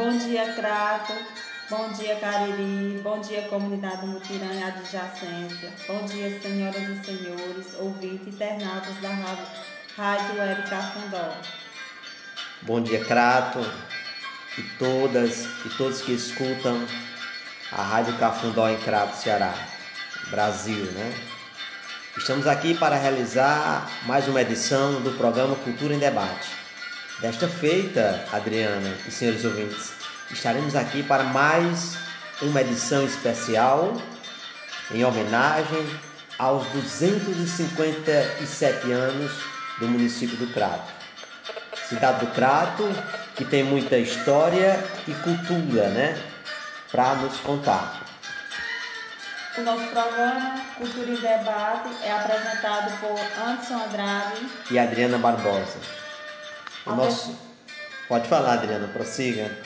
Bom dia, Crato. Bom dia, Cariri. Bom dia, comunidade Mutirã e adjacência. Bom dia, senhoras e senhores, ouvintes internautas da Rádio Web Cafundó. Bom dia, Crato e todas e todos que escutam a Rádio Cafundó em Crato, Ceará, Brasil, né? Estamos aqui para realizar mais uma edição do programa Cultura em Debate. Desta feita, Adriana e senhores ouvintes, estaremos aqui para mais uma edição especial em homenagem aos 257 anos do município do Crato. Cidade do Crato, que tem muita história e cultura, né, para nos contar. O nosso programa Cultura e Debate é apresentado por Anderson Andrade e Adriana Barbosa. O nosso... Pode falar, Adriana, prossiga.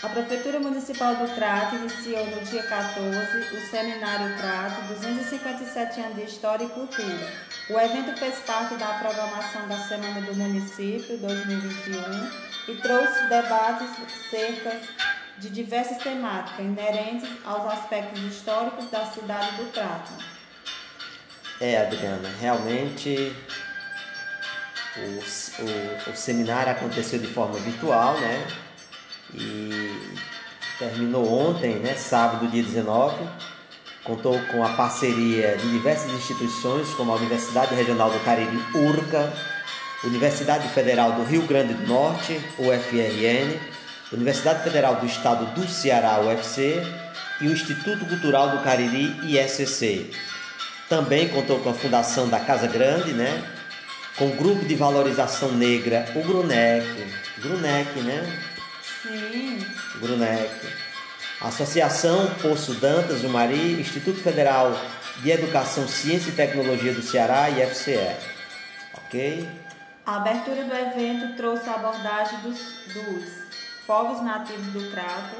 A Prefeitura Municipal do Crato iniciou no dia 14 o Seminário Crato 257 anos de História e Cultura. O evento fez parte da programação da Semana do Município 2021 e trouxe debates cerca de diversas temáticas inerentes aos aspectos históricos da cidade do Crato. É, Adriana, realmente o, o, o seminário aconteceu de forma virtual, né? e terminou ontem, né, sábado, dia 19. Contou com a parceria de diversas instituições, como a Universidade Regional do Cariri, URCA, Universidade Federal do Rio Grande do Norte, UFRN, Universidade Federal do Estado do Ceará, UFC, e o Instituto Cultural do Cariri, ISCC. Também contou com a fundação da Casa Grande, né? Com o Grupo de Valorização Negra, o GRUNEC. GRUNEC, né? Sim. Brunec. Associação Poço Dantas do Mari, Instituto Federal de Educação, Ciência e Tecnologia do Ceará e FCE. Ok? A abertura do evento trouxe a abordagem dos, dos povos nativos do Crato,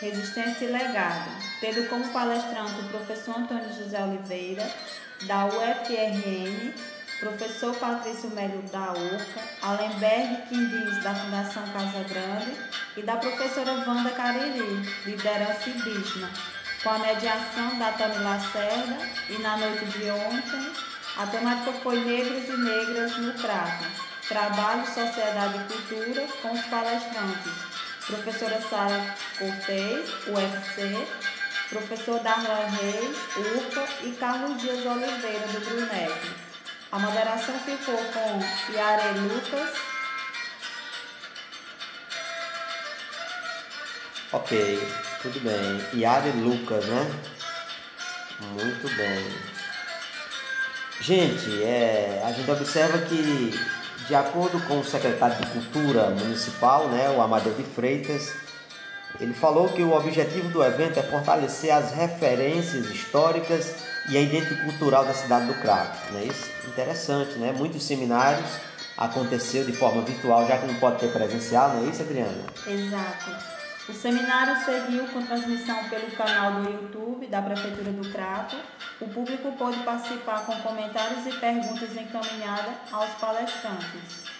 resistência e legado, tendo como palestrante o professor Antônio José Oliveira, da UFRN, professor Patrício Melo da URCA, Alemberg Quindins da Fundação Casa Grande e da professora Wanda Cariri, liderança indígena, com a mediação da Tânia Lacerda e na noite de ontem a temática foi Negros e Negras no Crato, Trabalho, Sociedade e Cultura com os palestrantes, professora Sara Cortez, UFC, professor Darlan Reis, URCA e Carlos Dias Oliveira, do Brunec. A moderação ficou com Yare Lucas. Ok, tudo bem. Yare Lucas, né? Muito bem. Gente, é, a gente observa que, de acordo com o secretário de Cultura Municipal, né, o Amadeu de Freitas, ele falou que o objetivo do evento é fortalecer as referências históricas e a identidade cultural da cidade do Crato. Isso é interessante, né? Muitos seminários aconteceu de forma virtual, já que não pode ter presencial, não é isso, Adriana? Exato. O seminário seguiu com transmissão pelo canal do YouTube da Prefeitura do Crato. O público pôde participar com comentários e perguntas encaminhadas aos palestrantes.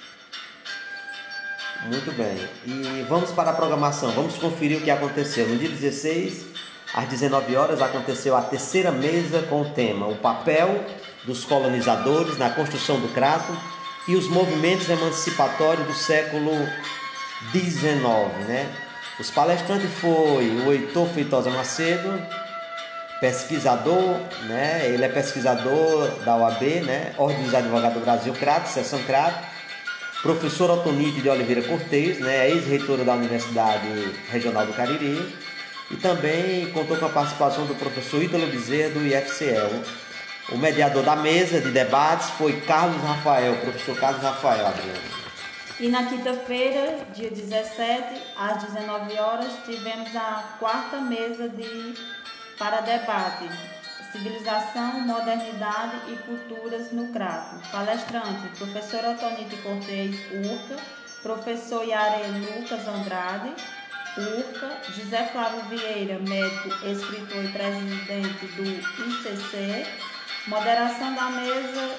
Muito bem. E vamos para a programação. Vamos conferir o que aconteceu. No dia 16, às 19 horas, aconteceu a terceira mesa com o tema O papel dos colonizadores na construção do Crato e os movimentos emancipatórios do século XIX. Né? Os palestrantes foi o Heitor Feitosa Macedo, pesquisador, né? ele é pesquisador da OAB, né? Ordem dos Advogados do Brasil, Crato, Seção Crato professor Altonide de Oliveira Cortez, né, ex-reitora da Universidade Regional do Cariri, e também contou com a participação do professor Ítalo Bezerra do IFCL. O mediador da mesa de debates foi Carlos Rafael, professor Carlos Rafael, Adriano. E na quinta-feira, dia 17, às 19 horas, tivemos a quarta mesa de para debate Civilização, Modernidade e Culturas no Crato. Palestrante, professor Otonite Cortez, URCA, professor Yare Lucas Andrade, URCA, José Flávio Vieira, médico, escritor e presidente do ICC. Moderação da mesa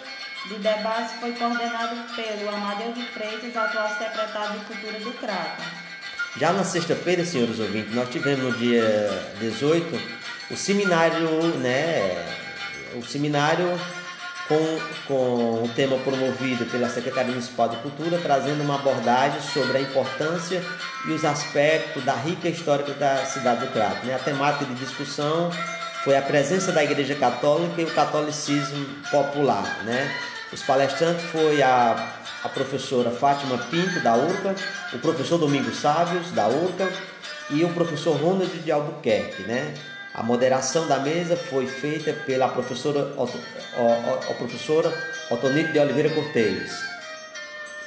de debate foi coordenado pelo Amadeu de Freitas, atual secretário de Cultura do Crato. Já na sexta-feira, senhores ouvintes, nós tivemos no dia 18 o seminário, né? O seminário com, com o tema promovido pela Secretaria Municipal de Cultura, trazendo uma abordagem sobre a importância e os aspectos da rica história da cidade do Crato. Né? A temática de discussão foi a presença da Igreja Católica e o catolicismo popular. Né? Os palestrantes foi a, a professora Fátima Pinto, da URCA, o professor Domingos Sábios, da URCA, e o professor Ronald de Albuquerque. Né? A moderação da mesa foi feita pela professora, a, professora Otonito de Oliveira Cortez.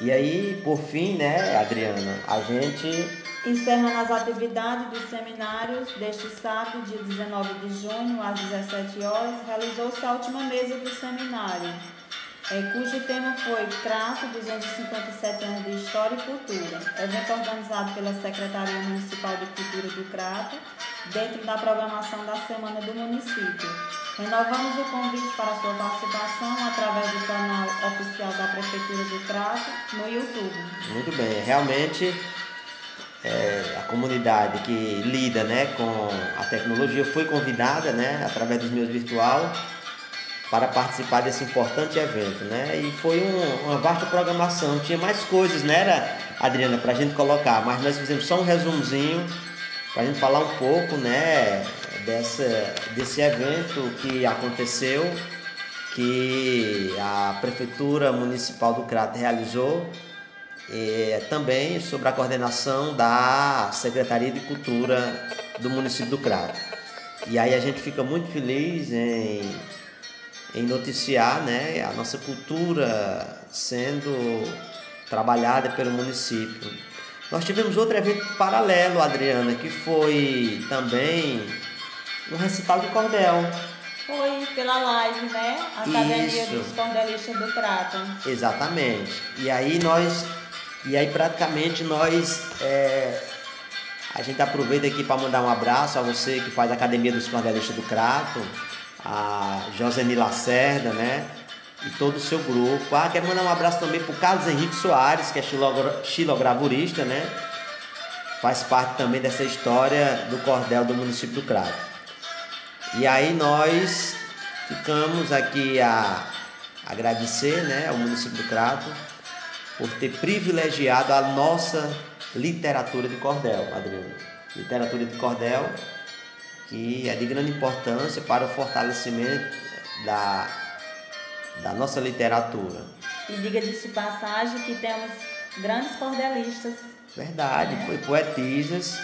E aí, por fim, né, Adriana, a gente. Encerrando as atividades dos seminários deste sábado, dia 19 de junho, às 17 horas, realizou-se a última mesa do seminário é, cujo tema foi Crato, 257 anos de História e Cultura, evento organizado pela Secretaria Municipal de Cultura do Crato, dentro da programação da Semana do Município. Renovamos o convite para sua participação através do canal oficial da Prefeitura do Crato no YouTube. Muito bem, realmente é, a comunidade que lida né, com a tecnologia foi convidada né, através dos meios virtual para participar desse importante evento, né? E foi um, uma vasta programação, tinha mais coisas, né, era, Adriana, para a gente colocar, mas nós fizemos só um resumozinho para a gente falar um pouco, né, dessa, desse evento que aconteceu, que a Prefeitura Municipal do Crato realizou, e também sobre a coordenação da Secretaria de Cultura do município do Crato. E aí a gente fica muito feliz em em noticiar né, a nossa cultura sendo trabalhada pelo município. Nós tivemos outro evento paralelo, Adriana, que foi também um recital de cordel. Foi pela live, né? Academia Isso. dos Cordelistas do Crato. Exatamente. E aí nós, e aí praticamente nós, é, a gente aproveita aqui para mandar um abraço a você que faz a Academia dos Cordelistas do Crato a Joseni Lacerda, né? E todo o seu grupo. Ah, quero mandar um abraço também para o Carlos Henrique Soares, que é xilogravurista, né? Faz parte também dessa história do cordel do município do Crato. E aí nós ficamos aqui a agradecer né, ao município do Crato por ter privilegiado a nossa literatura de cordel, Adriano. Literatura de cordel que é de grande importância para o fortalecimento da, da nossa literatura. E diga-se passagem que temos grandes cordelistas. Verdade, né? poetisas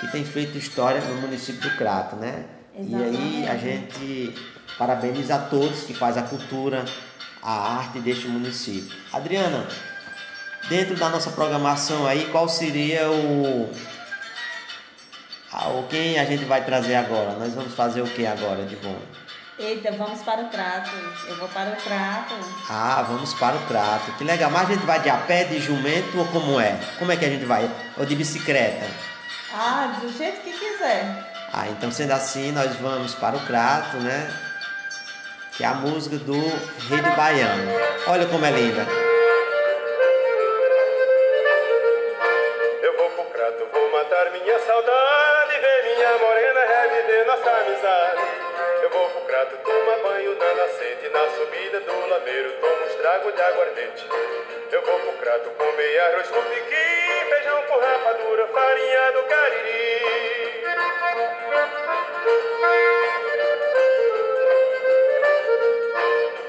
que têm feito história no município do Crato, né? Exatamente. E aí a gente parabeniza a todos que faz a cultura, a arte deste município. Adriana, dentro da nossa programação aí, qual seria o ah, o quem a gente vai trazer agora? Nós vamos fazer o que agora de bom? Eita, vamos para o Crato. Eu vou para o Crato. Ah, vamos para o Crato. Que legal. Mas a gente vai de a pé, de jumento ou como é? Como é que a gente vai? Ou de bicicleta? Ah, do jeito que quiser. Ah, então sendo assim, nós vamos para o Crato, né? Que é a música do Rei do Baiano. Olha como é linda. Comer arroz com piqui, feijão com rapadura, farinha do cariri.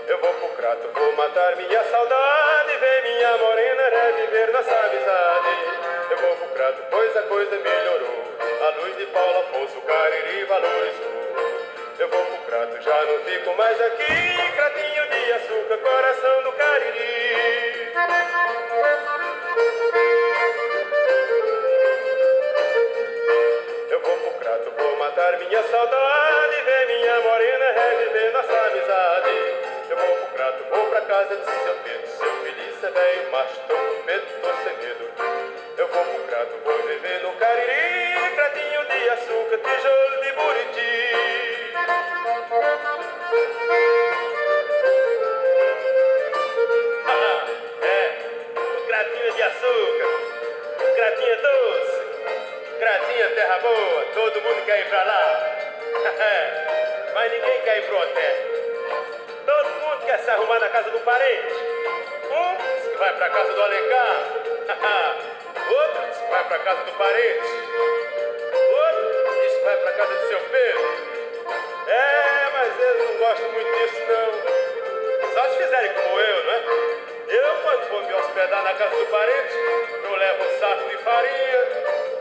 Eu vou pro crato, vou matar minha saudade, ver minha morena reviver nossa amizade. Eu vou pro crato, pois a coisa melhorou. A luz de Paulo Afonso Cariri valorizou. Eu vou pro crato, já não fico mais aqui. Cratinho de açúcar, coração do Cariri. Eu vou pro crato, vou matar minha saudade. Ver minha morena reviver nossa amizade. Eu vou pro crato, vou pra casa de seu Pedro. Seu filho, é velho macho, tô com medo, tô sem medo. Eu vou pro crato, vou viver no Cariri, cratinho de açúcar, tijolo arrumar na casa do parente. Um diz que vai pra casa do Alencar. Outro diz que vai pra casa do parente. Outro diz que vai pra casa do seu Pedro. É, mas eles não gostam muito disso não. Só se fizerem como eu, não é? Eu, quando vou me hospedar na casa do parente, eu levo um saco de farinha,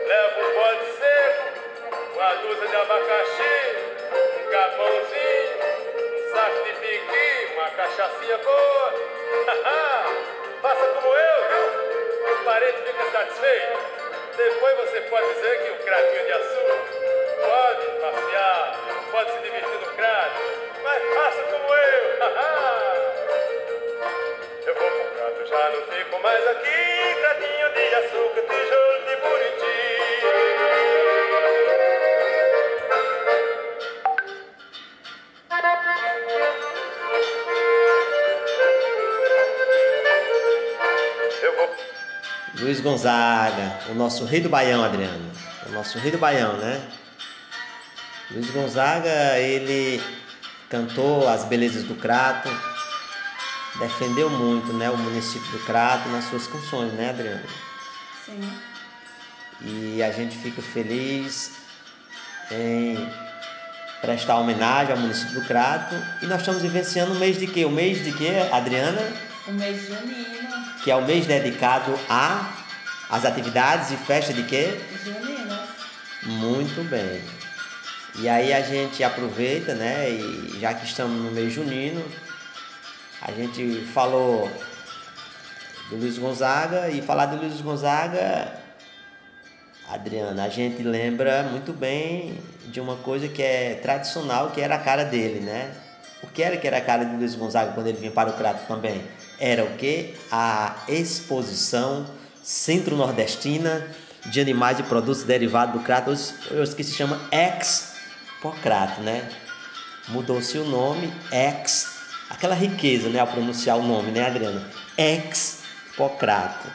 levo um bode seco, uma dúzia de abacaxi, um capãozinho, de uma cachaçinha boa. Faça como eu, viu? O parente fica satisfeito. Depois você pode dizer que o cratinho de açúcar pode passear, pode se divertir no crato, mas faça como eu. eu vou pro crato, já não fico mais aqui. Cratinho de açúcar, tijolo Luiz Gonzaga, o nosso rei do Baião, Adriano. O nosso rei do Baião, né? Luiz Gonzaga, ele cantou as belezas do Crato, defendeu muito né, o município do Crato nas suas canções, né, Adriano? Sim. E a gente fica feliz em prestar homenagem ao município do Crato. E nós estamos vivenciando o mês de quê? O mês de quê, Adriana? O mês junino. Que é o mês dedicado a as atividades e festas de quê? Juninas. Muito bem. E aí a gente aproveita, né? E já que estamos no mês junino, a gente falou do Luiz Gonzaga e falar do Luiz Gonzaga, Adriana, a gente lembra muito bem de uma coisa que é tradicional, que era a cara dele, né? O que era que era a cara de Luiz Gonzaga quando ele vinha para o Crato também? Era o que? A exposição centro-nordestina de animais e produtos derivados do crato, hoje que se chama ex-pocrato, né? Mudou-se o nome, ex, aquela riqueza, né, ao pronunciar o nome, né, Adriana? Ex-pocrato.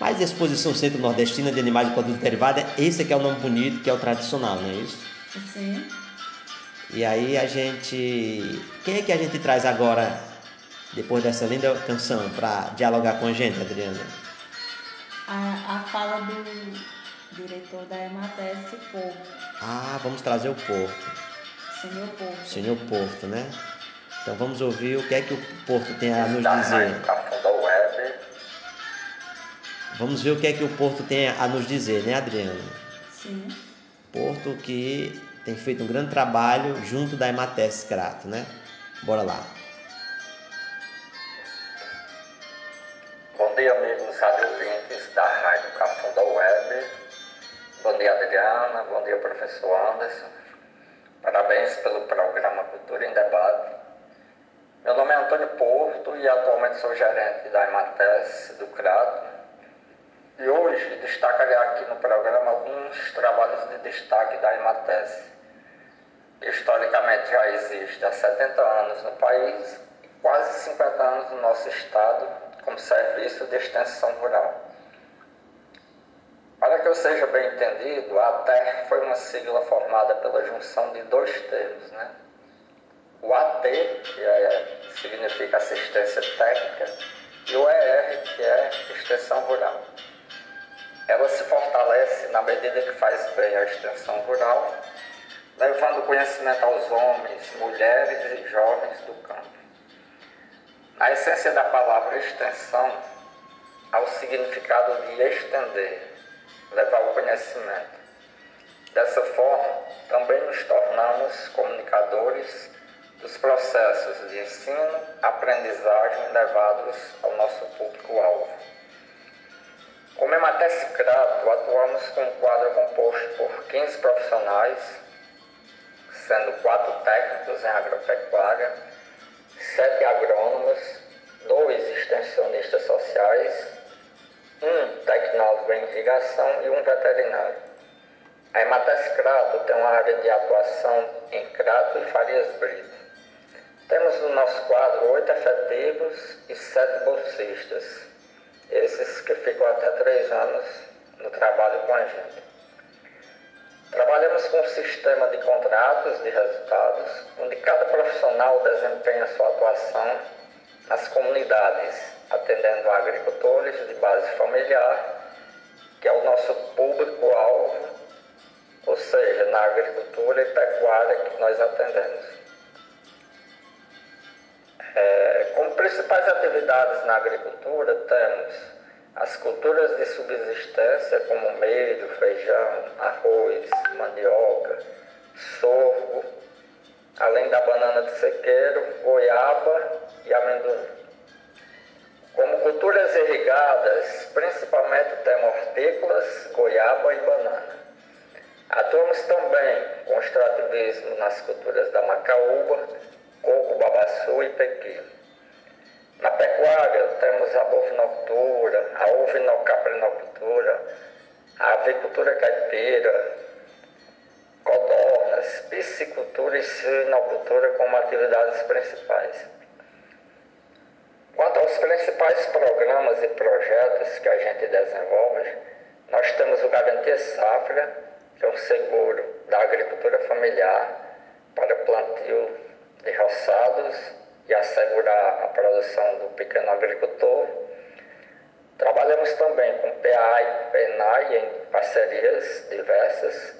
Mas a exposição centro-nordestina de animais e produtos derivados, esse aqui é o nome bonito, que é o tradicional, não é isso? Sim. E aí a gente. Quem é que a gente traz agora, depois dessa linda canção, para dialogar com a gente, Adriana? A, a fala do diretor da EMATES, Porto. Ah, vamos trazer o Porto. Senhor Porto. Senhor Porto, né? Então vamos ouvir o que é que o Porto tem a nos dizer. Vamos ver o que é que o Porto tem a nos dizer, né, Adriano? Sim. Porto que tem feito um grande trabalho junto da Emates Crato, né? Bora lá. Bom dia, amigos rádio ouvintes da Rádio Cafunda Web. Bom dia, Adriana. Bom dia, professor Anderson. Parabéns pelo programa Cultura em Debate. Meu nome é Antônio Porto e atualmente sou gerente da Emates do Crato. E hoje destacarei aqui no programa alguns trabalhos de destaque da Emates. Historicamente já existe há 70 anos no país e quase 50 anos no nosso estado como serviço de extensão rural. Para que eu seja bem entendido, a ATER foi uma sigla formada pela junção de dois termos, né? O AT, que é, significa assistência técnica, e o ER, que é extensão rural. Ela se fortalece na medida que faz bem a extensão rural, levando conhecimento aos homens, mulheres e jovens do campo. A essência da palavra extensão ao significado de estender, levar o conhecimento. Dessa forma, também nos tornamos comunicadores dos processos de ensino, aprendizagem levados ao nosso público-alvo. Como Emates Crato, atuamos com um quadro composto por 15 profissionais, sendo quatro técnicos em agropecuária, sete agrônomos, dois extensionistas sociais, um tecnólogo em irrigação e um veterinário. A Emates Crato tem uma área de atuação em Crato e Farias Brito. Temos no nosso quadro oito efetivos e sete bolsistas, esses que ficam até três anos no trabalho com a gente. Trabalhamos com um sistema de contratos de resultados, onde cada profissional desempenha sua atuação nas comunidades, atendendo agricultores de base familiar, que é o nosso público-alvo, ou seja, na agricultura e pecuária que nós atendemos. É, como principais atividades na agricultura, temos as culturas de subsistência, como milho, feijão, arroz, mandioca, sorgo, além da banana de sequeiro, goiaba e amendoim. Como culturas irrigadas, principalmente termortícolas, goiaba e banana. Atuamos também com extrativismo nas culturas da macaúba, coco, babaçu e pequi. Na pecuária temos a bovinocultura, a ovinocaprinocultura, a avicultura caipira, codornas, piscicultura e suinocultura como atividades principais. Quanto aos principais programas e projetos que a gente desenvolve, nós temos o Garantia Safra, que é um seguro da agricultura familiar para plantio de roçados e assegurar a produção do pequeno agricultor. Trabalhamos também com PA e PENAI em parcerias diversas,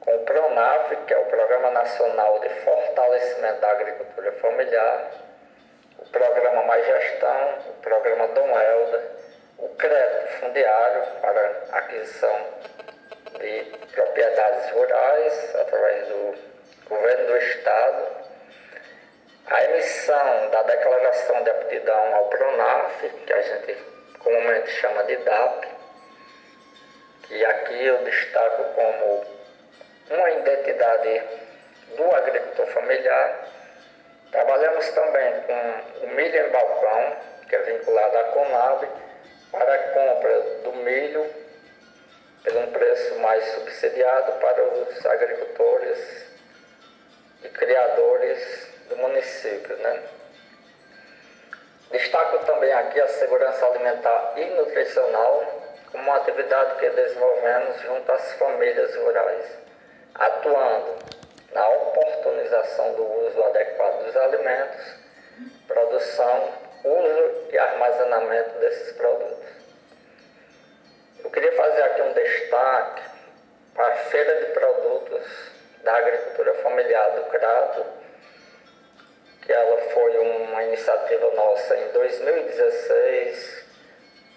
com o PRONAF, que é o Programa Nacional de Fortalecimento da Agricultura Familiar, o Programa Mais Gestão, o Programa Dom Helder, o crédito fundiário para aquisição de propriedades rurais através do governo do Estado a emissão da declaração de aptidão ao PRONAF, que a gente comumente chama de DAP, que aqui eu destaco como uma identidade do agricultor familiar. Trabalhamos também com o milho em balcão, que é vinculado à Conab, para a compra do milho por um preço mais subsidiado para os agricultores e criadores do município. Né? Destaco também aqui a segurança alimentar e nutricional como uma atividade que desenvolvemos junto às famílias rurais, atuando na oportunização do uso adequado dos alimentos, produção, uso e armazenamento desses produtos. Eu queria fazer aqui um destaque para a Feira de Produtos da Agricultura Familiar do Crato, que ela foi uma iniciativa nossa em 2016,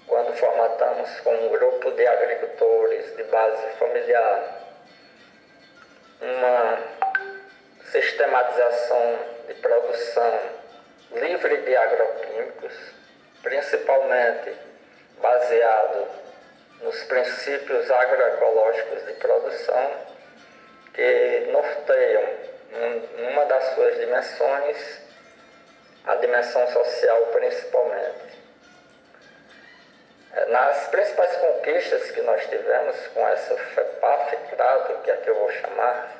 quando formatamos com um grupo de agricultores de base familiar. Uma sistematização de produção livre de agroquímicos, principalmente baseado nos princípios agroecológicos de produção que norteiam uma das suas dimensões, a dimensão social principalmente. É, nas principais conquistas que nós tivemos com essa FEPAF, que é que eu vou chamar,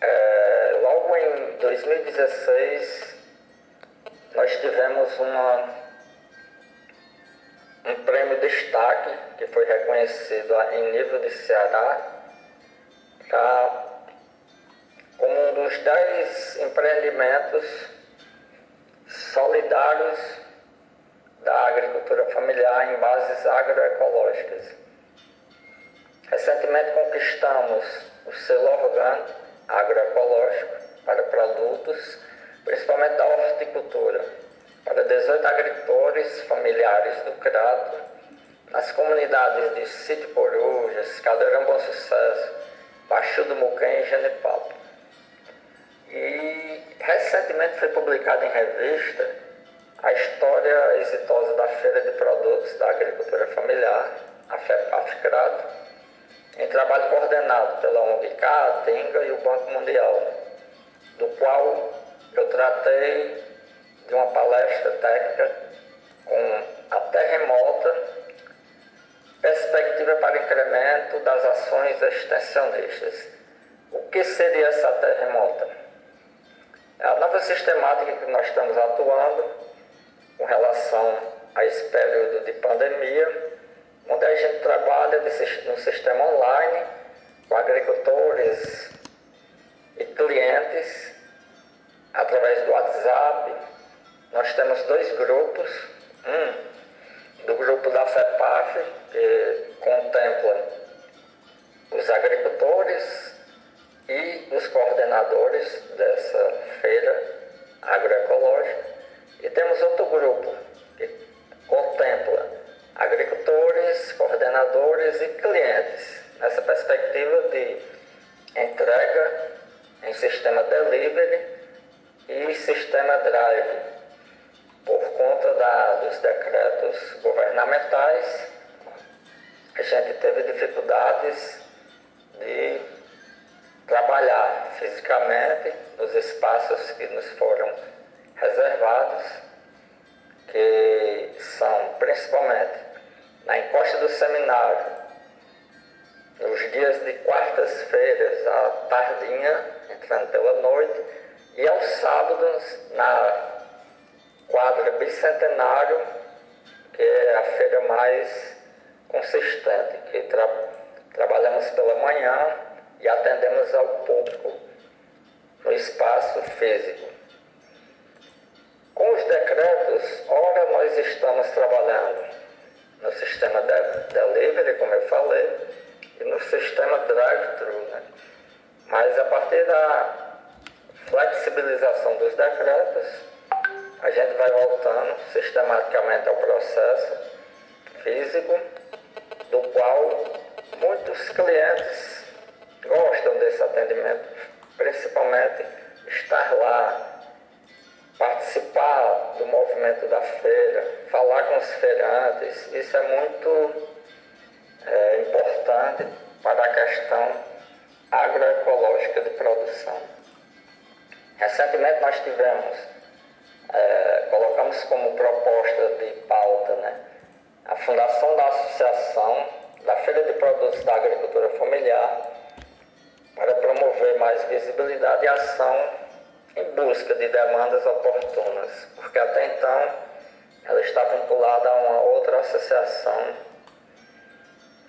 é, logo em 2016 nós tivemos uma, um prêmio destaque que foi reconhecido em nível de Ceará para como um dos dez empreendimentos solidários da agricultura familiar em bases agroecológicas. Recentemente conquistamos o selo orgânico agroecológico para produtos, principalmente da horticultura, para 18 agricultores familiares do Crato, nas comunidades de Sítio Corujas, Caldeirão Bom Sucesso, Baixo do Muquém e Genipapo. E recentemente foi publicada em revista a história exitosa da Feira de Produtos da Agricultura Familiar, a FEPAF-CRADO, em trabalho coordenado pela ONG Caatinga e o Banco Mundial, do qual eu tratei de uma palestra técnica com a terremota perspectiva para incremento das ações extensionistas. O que seria essa terremota? A nova sistemática que nós estamos atuando com relação a esse período de pandemia onde a gente trabalha no sistema online com agricultores e clientes através do WhatsApp. Nós temos dois grupos, um do grupo da FEPAF, que contempla os agricultores e os coordenadores dessa feira agroecológica, e temos outro grupo que contempla agricultores, coordenadores e clientes, nessa perspectiva de entrega em sistema delivery e sistema drive, por conta da, dos decretos governamentais, a gente teve dificuldades de trabalhar fisicamente nos espaços que nos foram reservados, que são principalmente na encosta do seminário, nos dias de quartas-feiras, à tardinha, entrando pela noite, e aos sábados na quadra bicentenário, que é a feira mais consistente, que tra trabalhamos pela manhã e atendemos ao público no espaço físico. Com os decretos, ora nós estamos trabalhando no sistema de delivery, como eu falei, e no sistema drive-thru, né? Mas a partir da flexibilização dos decretos, a gente vai voltando sistematicamente ao processo físico, do qual muitos clientes gostam desse atendimento, principalmente estar lá, participar do movimento da feira, falar com os feirantes, isso é muito é, importante para a questão agroecológica de produção. Recentemente nós tivemos, é, colocamos como proposta de pauta né, a fundação da Associação da Feira de Produtos da Agricultura Familiar para promover mais visibilidade e ação em busca de demandas oportunas, porque até então ela está vinculada a uma outra associação.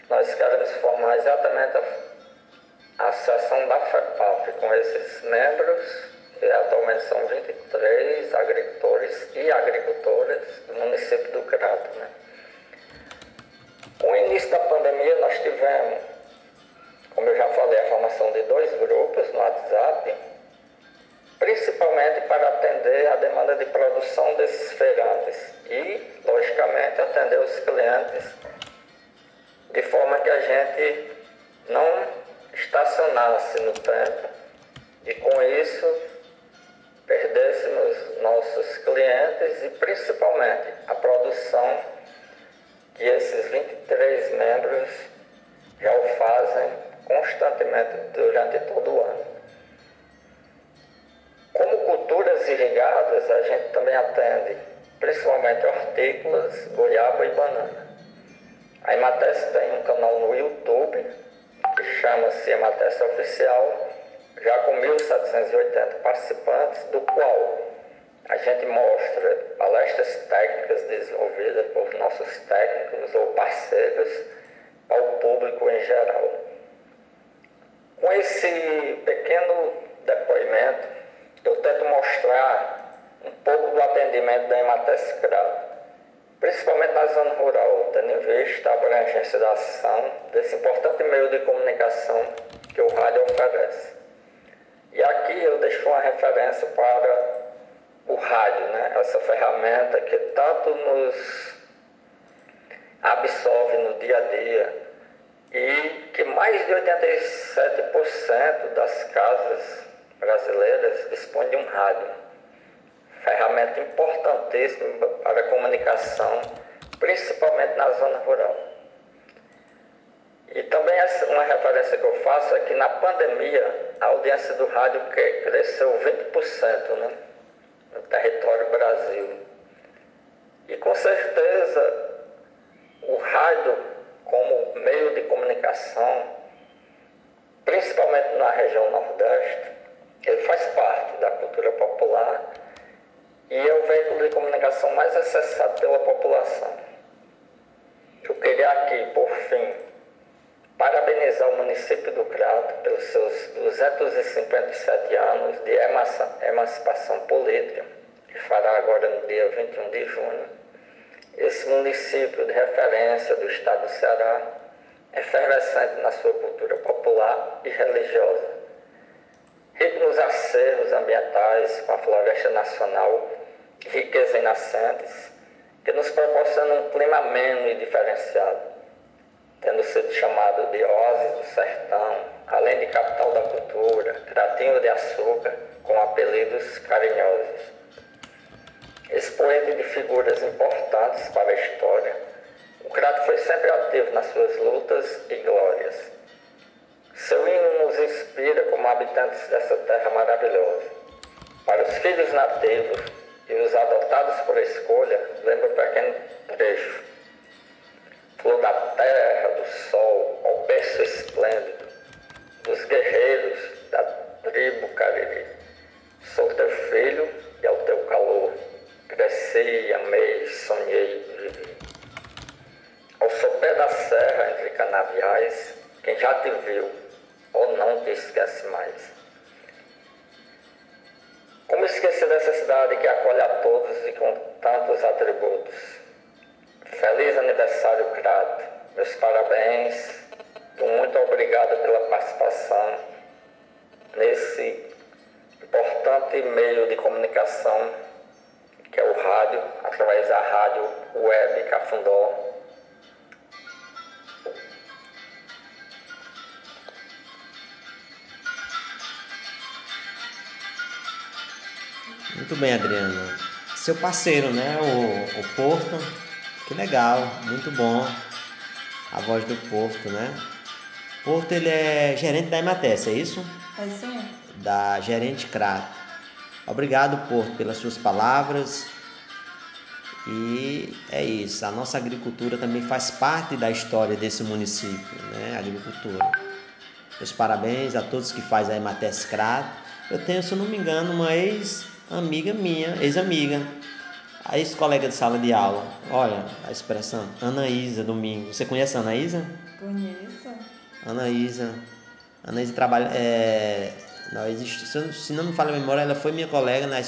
Nós queremos formar exatamente a, associação da FEPAP com esses membros, que atualmente são 23 agricultores e agricultoras do município do Crato. Né? Com o início da pandemia, nós tivemos, como eu já falei, a formação de dois grupos no WhatsApp, principalmente para atender a demanda de produção desses feirantes e, logicamente, atender os clientes de forma que a gente não estacionasse no tempo e, com isso, perdêssemos nossos clientes e, principalmente, a produção que esses 23 membros já o fazem constantemente durante todo o ano. Como culturas irrigadas, a gente também atende principalmente hortícolas, goiaba e banana. A Emates tem um canal no YouTube que chama-se Emates Oficial, já com 1.780 participantes, do qual a gente mostra palestras técnicas desenvolvidas por nossos técnicos ou parceiros ao público em geral. Com esse pequeno depoimento, eu tento mostrar um pouco do atendimento da Emates principalmente na zona rural, tendo em vista a abrangência da ação desse importante meio de comunicação que o rádio oferece. E aqui eu deixo uma referência para o rádio, né? essa ferramenta que tanto nos absorve no dia a dia e que mais de 87% das casas brasileiras dispõem de um rádio. Ferramenta importantíssima para a comunicação, principalmente na zona rural. E também uma referência que eu faço é que na pandemia a audiência do rádio cresceu 20%, né? no território Brasil. E com certeza o rádio como meio de comunicação, principalmente na região Nordeste, ele faz parte da cultura popular e é o veículo de comunicação mais acessado pela população. Eu queria aqui, por fim, parabenizar o município do Crato pelos seus 257 anos de emancipação política, que fará agora no dia 21 de junho. Esse município de referência do estado do Ceará, efervescente na sua cultura popular e religiosa, rico nos acervos ambientais com a floresta nacional, riqueza em nascentes, que nos proporciona um clima ameno e diferenciado, tendo sido chamado de Oásis do Sertão, além de capital da cultura, Cratinho de Açúcar, com apelidos carinhosos. Expoente de figuras importantes para a história, o Crato foi sempre ativo nas suas lutas e glórias. Seu hino nos inspira como habitantes dessa terra maravilhosa. Para os filhos nativos, e os adotados por escolha lembra um pequeno trecho. Flor da terra, do sol, ao berço esplêndido, dos guerreiros da tribo Cariri. Sou teu filho e ao teu calor, cresci, amei, sonhei, vivi. Ao sopé da serra entre canaviais, quem já te viu, ou não te esquece mais. Como esquecer dessa cidade que acolhe a todos e com tantos atributos? Feliz aniversário, Crato. Meus parabéns. Muito obrigado pela participação nesse importante meio de comunicação que é o rádio, através da rádio web Cafundó Muito bem, Adriano. Seu parceiro, né? O, o Porto. Que legal, muito bom. A voz do Porto, né? Porto, ele é gerente da Emates, é isso? É sim. Da gerente Crato. Obrigado, Porto, pelas suas palavras. E é isso, a nossa agricultura também faz parte da história desse município, né? A agricultura. Meus parabéns a todos que fazem a Emates Crato. Eu tenho, se eu não me engano, uma ex amiga minha, ex-amiga, a ex-colega de sala de aula. Olha a expressão, Anaísa Domingo. Você conhece a Anaísa? Conheço. Anaísa. Anaísa trabalha. É, existe, se não me falha a memória, ela foi minha colega na,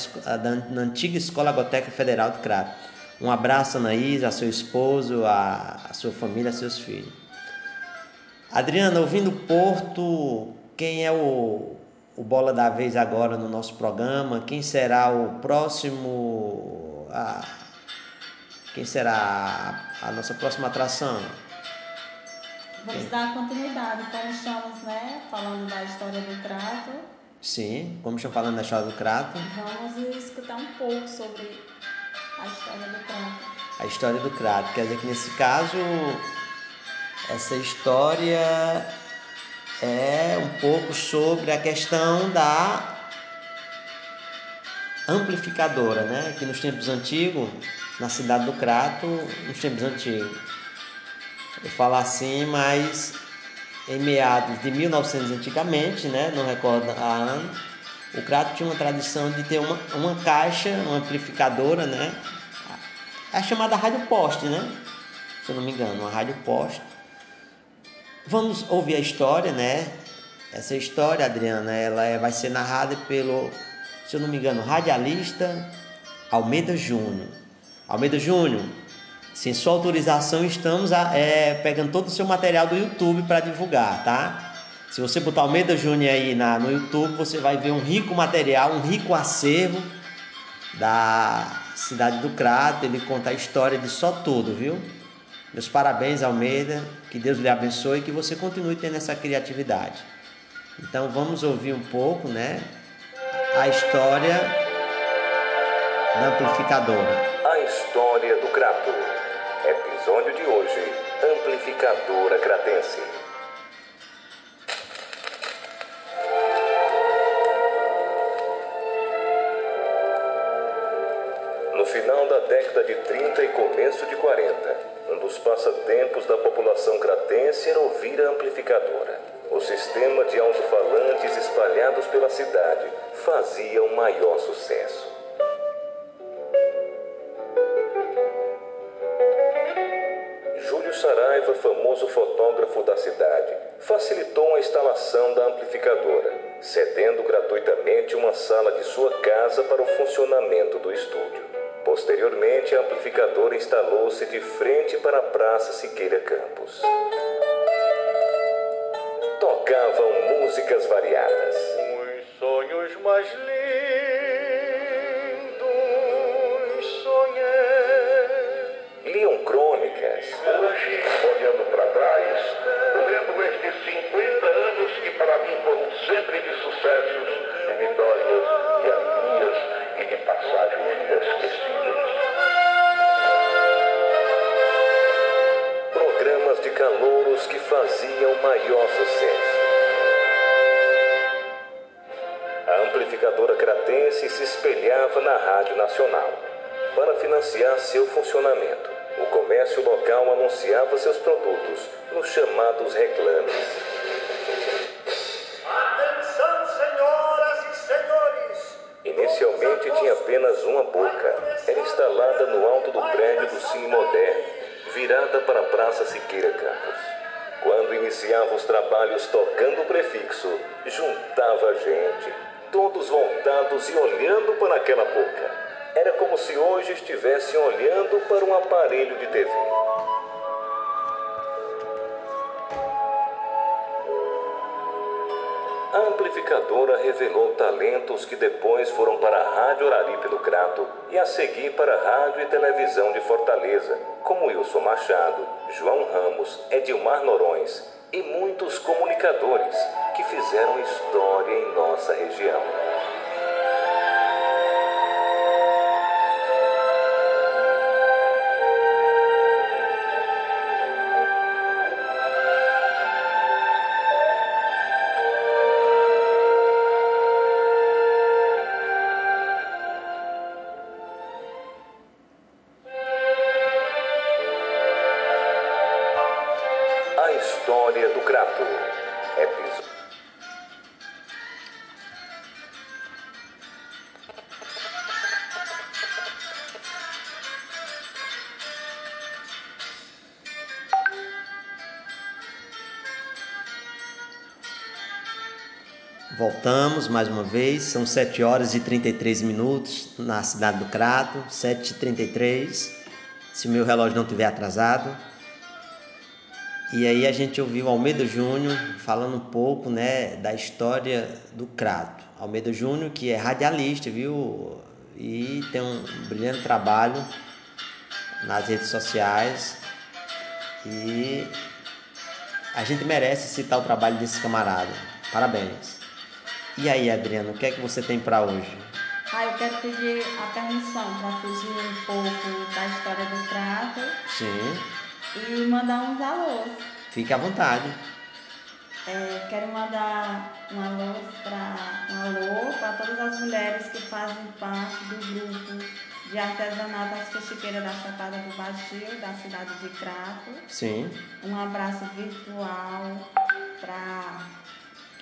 na antiga Escola Agoteca Federal de Crato. Um abraço, Anaísa, a seu esposo, a, a sua família, a seus filhos. Adriana, ouvindo Porto, quem é o, o Bola da Vez agora no nosso programa. Quem será o próximo. A, quem será a, a nossa próxima atração? Vamos dar continuidade, como estamos né, falando da história do Crato. Sim, como estamos falando da história do Crato. Vamos escutar um pouco sobre a história do Crato. A história do Crato, quer dizer que nesse caso, essa história é um pouco sobre a questão da amplificadora, né? Que nos tempos antigos, na cidade do Crato, nos tempos antigos, eu falo assim, mas em meados de 1900 antigamente, né? Não recordo a ano, o Crato tinha uma tradição de ter uma, uma caixa, uma amplificadora, né? A chamada rádio poste, né? Se eu não me engano, uma rádio poste Vamos ouvir a história, né? Essa história, Adriana, ela é, vai ser narrada pelo, se eu não me engano, radialista Almeida Júnior. Almeida Júnior, sem sua autorização, estamos é, pegando todo o seu material do YouTube para divulgar, tá? Se você botar Almeida Júnior aí na, no YouTube, você vai ver um rico material, um rico acervo da cidade do Crato. Ele conta a história de só tudo, viu? Meus parabéns, Almeida. Que Deus lhe abençoe e que você continue tendo essa criatividade. Então vamos ouvir um pouco, né? A história da amplificadora. A história do Crato. Episódio de hoje: Amplificadora Cratense. No final da década de 30 e começo de 40, um dos passatempos da população cratense era ouvir a amplificadora. O sistema de alto-falantes espalhados pela cidade fazia o maior sucesso. Famoso fotógrafo da cidade, facilitou a instalação da amplificadora, cedendo gratuitamente uma sala de sua casa para o funcionamento do estúdio. Posteriormente, a amplificadora instalou-se de frente para a Praça Siqueira Campos. Tocavam músicas variadas. Os sonhos mais lindos sonhei. Liam crônicas, Hoje, olhando para trás, vendo estes 50 anos que para mim foram sempre de sucessos, de vitórias, de alegrias e de passagens inesquecíveis. programas de calouros que faziam maior sucesso. A amplificadora Cratense se espelhava na Rádio Nacional. Para financiar seu funcionamento, o comércio local anunciava seus produtos nos chamados reclames. Atenção, senhoras e senhores! Inicialmente tinha apenas uma boca. Era instalada no alto do prédio do Cine Moderno, virada para a Praça Siqueira Campos. Quando iniciava os trabalhos tocando o prefixo, juntava gente, todos voltados e olhando para aquela boca. Era como se hoje estivessem olhando para um aparelho de TV. A amplificadora revelou talentos que depois foram para a Rádio Araripe do Crato e a seguir para a Rádio e Televisão de Fortaleza, como Wilson Machado, João Ramos, Edilmar Norões e muitos comunicadores que fizeram história em nossa região. Voltamos mais uma vez, são 7 horas e 33 minutos na cidade do Crato, 7h33, se o meu relógio não estiver atrasado. E aí a gente ouviu Almeida Júnior falando um pouco né, da história do Crato. Almeida Júnior, que é radialista, viu? E tem um brilhante trabalho nas redes sociais. E a gente merece citar o trabalho desse camarada. Parabéns. E aí, Adriano, o que é que você tem para hoje? Ah, eu quero pedir a permissão para fugir um pouco da história do trato Sim, e mandar uns alôs. fique à vontade. É, quero mandar um alô para um alô para todas as mulheres que fazem parte do grupo de artesanato As Fuxiqueiras da Chapada do Baixio, da cidade de Crato. Sim, Um abraço virtual para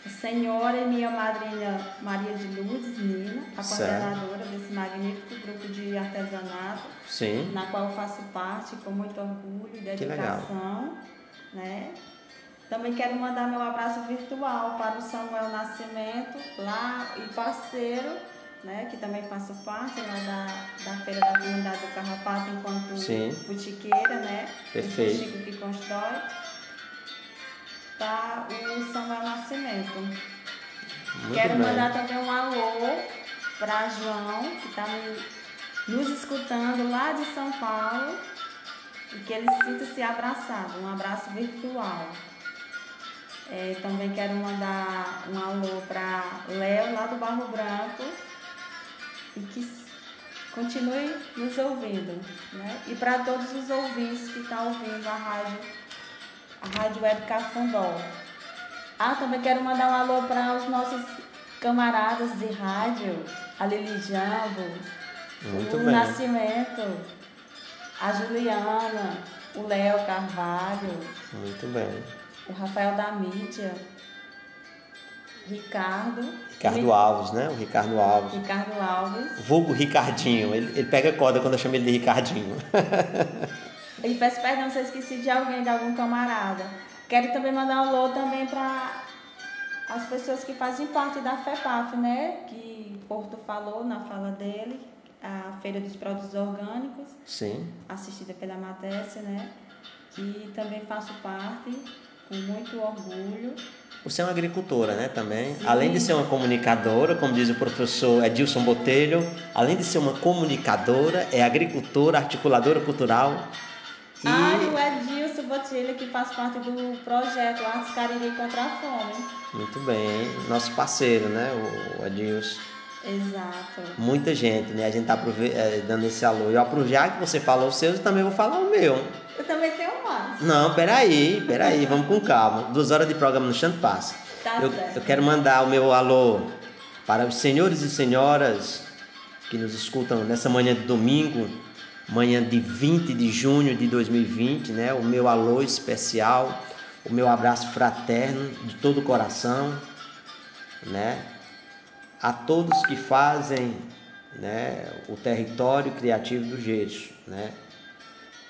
senhora e minha madrinha Maria de Lourdes Nina, a Certo. coordenadora desse magnífico grupo de artesanato, sim, na qual eu faço parte com muito orgulho e dedicação. Né? Também quero mandar meu abraço virtual para o Samuel Nascimento, lá e parceiro, né, que também faço parte lá da, da Feira da Comunidade do Carrapato, enquanto Sim. né? Perfeito. O Chico que constrói. Tá o Samuel Nascimento. muito Quero bem. mandar também um alô para João, que está nos escutando lá de São Paulo e que ele sinta-se abraçado. Um abraço virtual. É, também quero mandar um alô para Léo, lá do Barro Branco, e que continue nos ouvindo. Né? E para todos os ouvintes que estão ouvindo a rádio, a Rádio Web Cafundó. Ah, também quero mandar um alô para os nossos camaradas de rádio, a Lili Jambo, Muito o bem. Nascimento, a Juliana, o Léo Carvalho, Muito bem. o Rafael da Mídia, Ricardo. Ricardo Alves, né? O Ricardo Alves. Ricardo Alves. Vulgo Ricardinho. Ele, ele pega corda quando eu chamo ele de Ricardinho. E peço perdão se eu esqueci de alguém, de algum camarada. Quero também mandar um alô também para as pessoas que fazem parte da FEPAF, né? Que Porto falou na fala dele, a Feira dos Produtos Orgânicos, Sim. assistida pela Matesse, né? Que também faço parte, com muito orgulho. Você é uma agricultora, né, também. Sim. Além de ser uma comunicadora, como diz o professor Edilson Botelho, além de ser uma comunicadora, é agricultora, articuladora cultural. E Ah, e o Edilson Botilha, que faz parte do projeto Artes Cariri contra a Fome. muito bem, nosso parceiro, né, o Edilson. Exato. Muita gente, né? A gente tá eh, dando esse alô. Eu apro- já que você falou os seus, eu também vou falar o meu. Eu também tenho mais. Não, peraí, peraí, vamos com calma. Duas horas de programa no chão passa. Tá eu, certo. eu quero mandar o meu alô para os senhores e senhoras que nos escutam nessa manhã de domingo, manhã de 20 de junho de 2020, né? O meu alô especial, o meu abraço fraterno de todo o coração, né? A todos que fazem, né, o território criativo do gesso, né?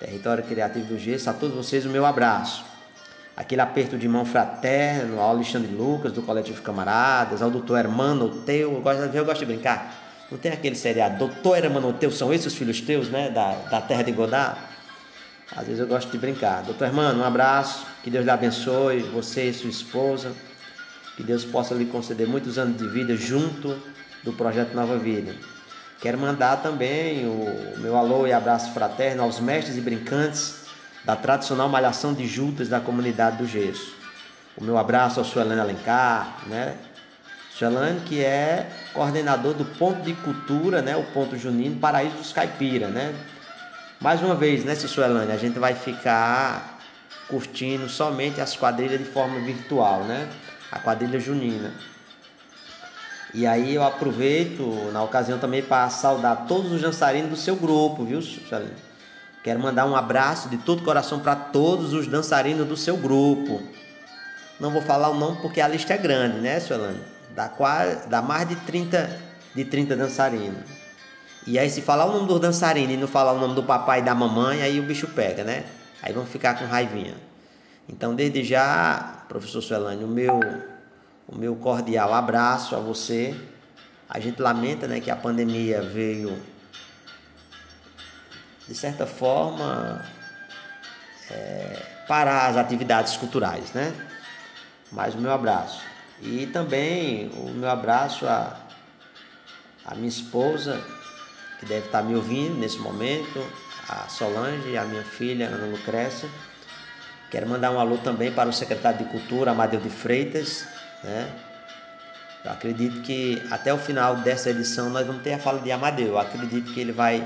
Território Criativo do Gesso, a todos vocês o meu abraço. Aquele aperto de mão fraterno ao Alexandre Lucas, do Coletivo Camaradas, ao doutor Hermano Teu, eu gosto, eu gosto de brincar. Não tem aquele seriado, doutor Hermano Teu, são esses os filhos teus, né, da, da terra de Godá? Às vezes eu gosto de brincar. Doutor Hermano, um abraço, que Deus lhe abençoe, você e sua esposa, que Deus possa lhe conceder muitos anos de vida junto do Projeto Nova Vida. Quero mandar também o meu alô e abraço fraterno aos mestres e brincantes da tradicional malhação de juntas da comunidade do Gesso. O meu abraço ao Suelane Alencar, né? Suelane que é coordenador do Ponto de Cultura, né? O Ponto Junino Paraíso dos Caipira, né? Mais uma vez, né, Suelane, a gente vai ficar curtindo somente as quadrilhas de forma virtual, né? A quadrilha junina. E aí eu aproveito na ocasião também para saudar todos os dançarinos do seu grupo, viu, Suelane? Quero mandar um abraço de todo coração para todos os dançarinos do seu grupo. Não vou falar o nome porque a lista é grande, né, Suelane? Dá, quase, mais de 30, de 30 dançarinos. E aí se falar o nome dos dançarinos e não falar o nome do papai e da mamãe, aí o bicho pega, né? Aí vão ficar com raivinha. Então, desde já, professor Suelane, o meu, o meu cordial abraço a você. A gente lamenta né, que a pandemia veio, de certa forma, é, parar as atividades culturais, né? Mas o meu abraço. E também o meu abraço a, a minha esposa, que deve estar me ouvindo nesse momento, a Solange a minha filha, Ana Lucrécia. Quero mandar um alô também para o secretário de Cultura, Amadeu de Freitas, né? Eu acredito que até o final dessa edição nós vamos ter a fala de Amadeu. Eu acredito que ele vai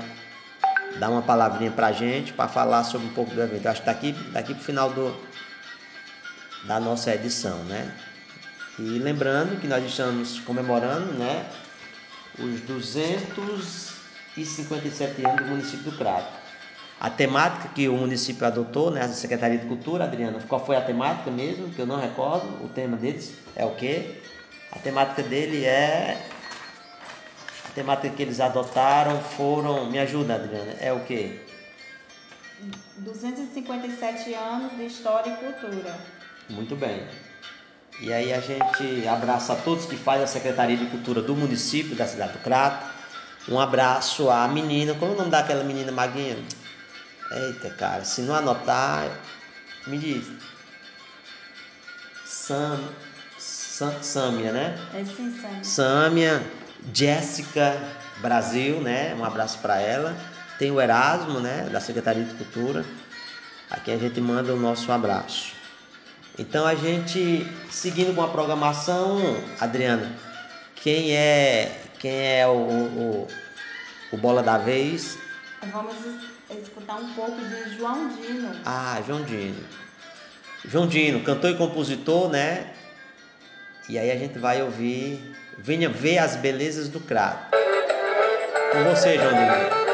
dar uma palavrinha para a gente para falar sobre um pouco do evento. Eu acho que daqui, daqui para o final do, da nossa edição, né? E lembrando que nós estamos comemorando, né, os 257 anos do município do Crato. A temática que o município adotou, né, a Secretaria de Cultura, Adriana, qual foi a temática mesmo? Que eu não recordo. O tema deles é o quê? A temática dele é a temática que eles adotaram foram, me ajuda, Adriana, é o quê? 257 anos de história e cultura. Muito bem. E aí a gente abraça a todos que fazem a Secretaria de Cultura do município da cidade do Crato. Um abraço à menina, como é o nome daquela menina maguinha? Eita, cara, se não anotar, me diz. Sam, Sam, Samia, né? É sim, Sam. Sâmia, Jéssica Brasil, né? Um abraço para ela. Tem o Erasmo, né? Da Secretaria de Cultura. Aqui a gente manda o nosso abraço. Então a gente, seguindo com a programação, Adriana, quem é quem é o, o, o Bola da Vez? Vamos es- escutar um pouco de João Dino. Ah, João Dino. João Dino, cantor e compositor, né? E aí a gente vai ouvir Venha ver as belezas do Crato. Com você, João Dino.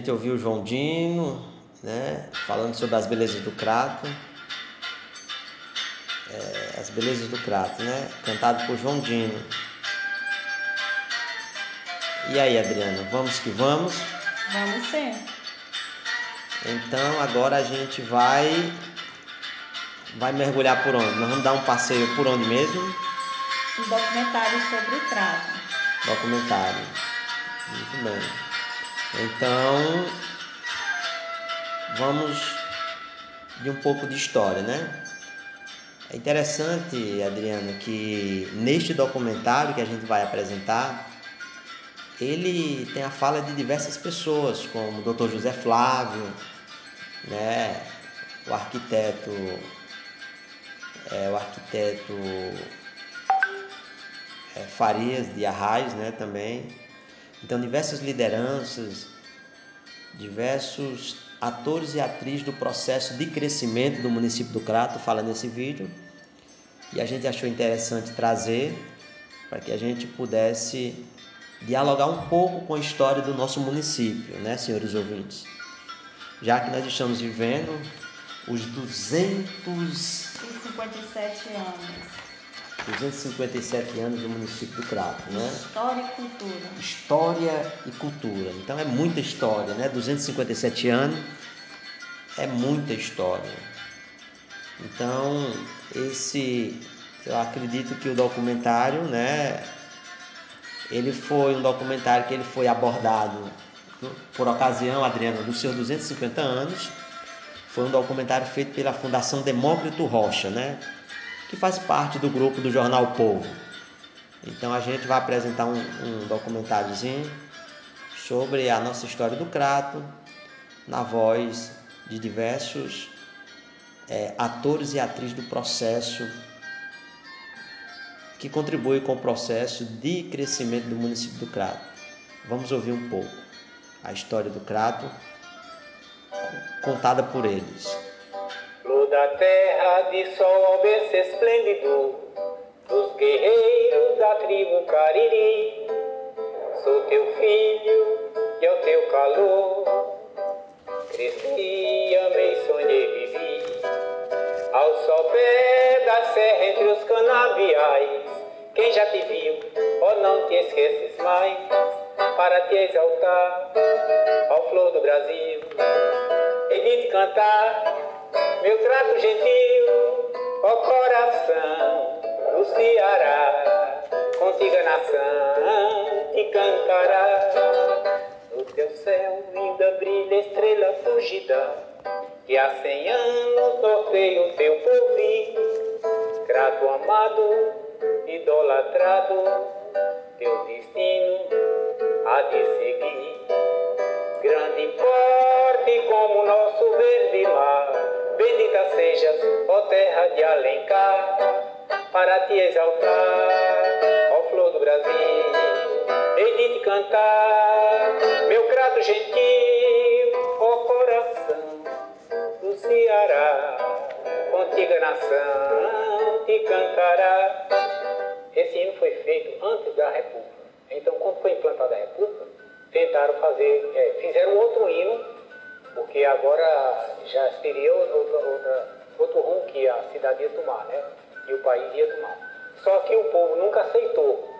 Gente ouviu o João Dino, né, falando sobre as belezas do Crato. É, as belezas do Crato, né? Cantado por João Dino. E aí, Adriana, vamos que vamos? Vamos sim. Então agora a gente vai vai mergulhar por onde? Nós vamos dar um passeio por onde mesmo? Um documentário sobre o crato. Documentário. Muito bem. Então vamos de um pouco de história, né? É interessante, Adriana, que neste documentário que a gente vai apresentar, ele tem a fala de diversas pessoas, como o Dr. José Flávio, né? o arquiteto, é, o arquiteto é, Farias de Arraes, né, também. Então, diversas lideranças, diversos atores e atrizes do processo de crescimento do município do Crato fala nesse vídeo. E a gente achou interessante trazer para que a gente pudesse dialogar um pouco com a história do nosso município, né, senhores ouvintes? Já que nós estamos vivendo os 200, 57 anos. 257 anos do município do Crato, né? História e cultura. História e cultura. Então é muita história, né? 257 anos é muita história. Então, esse eu acredito que o documentário, né, ele foi um documentário que ele foi abordado por ocasião, Adriano, dos seus 250 anos. Foi um documentário feito pela Fundação Demócrito Rocha, né? Que faz parte do grupo do Jornal Povo. Então a gente vai apresentar um, um documentáriozinho sobre a nossa história do Crato, na voz de diversos é, atores e atrizes do processo que contribui com o processo de crescimento do município do Crato. Vamos ouvir um pouco a história do Crato contada por eles. Flor da terra de sol ao berço esplêndido dos guerreiros da tribo Cariri. Sou teu filho e ao teu calor cresci, amei, sonhei, vivi. Ao sol pé da serra entre os canaviais, quem já te viu, ó não te esqueces mais, para te exaltar, ao flor do Brasil, hei de cantar, gentil, ó coração do Ceará, a nação te cantará. No teu céu ainda brilha estrela fugida, que há cem anos norteia o teu povinho, grato amado, idolatrado, teu destino há de seguir. Grande e forte como nosso verde mar, bendita sejas, ó terra de Alencar, para te exaltar, ó flor do Brasil, hei de te cantar, meu crato gentil, ó coração do Ceará, contigo nação te cantará. Esse hino foi feito antes da República. Então, quando foi implantada a República, tentaram fazer, é, fizeram outro hino, porque agora já seria outra, outra, outro rumo que a cidade ia tomar, né? E o país ia tomar. Só que o povo nunca aceitou.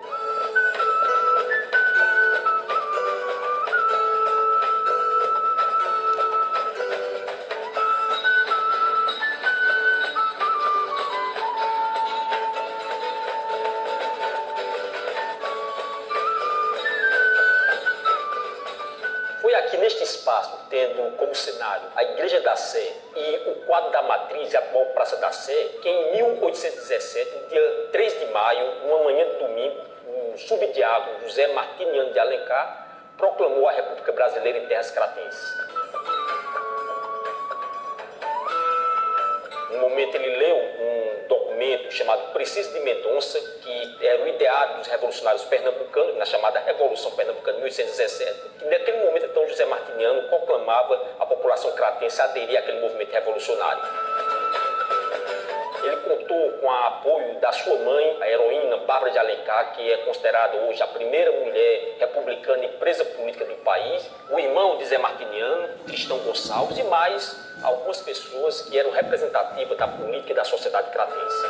Espaço, tendo como cenário a Igreja da Sé e o quadro da Matriz e a atual Praça da Sé, que em 1817, no dia 3 de maio, numa manhã de domingo, o subdiácono José Martiniano de Alencar proclamou a República Brasileira em terras cratenses. No momento ele leu um documento chamado Preciso de Mendonça, que era o ideário dos revolucionários pernambucanos, na chamada Revolução Pernambucana de 1817. E naquele momento, então, José Martiniano proclamava a população cratense aderir àquele movimento revolucionário. Ele contou com o apoio da sua mãe, a heroína Bárbara de Alencar, que é considerada hoje a primeira mulher republicana e presa política do país, o irmão de Zé Martiniano, Cristão Gonçalves, e mais algumas pessoas que eram representativas da política e da sociedade cratense.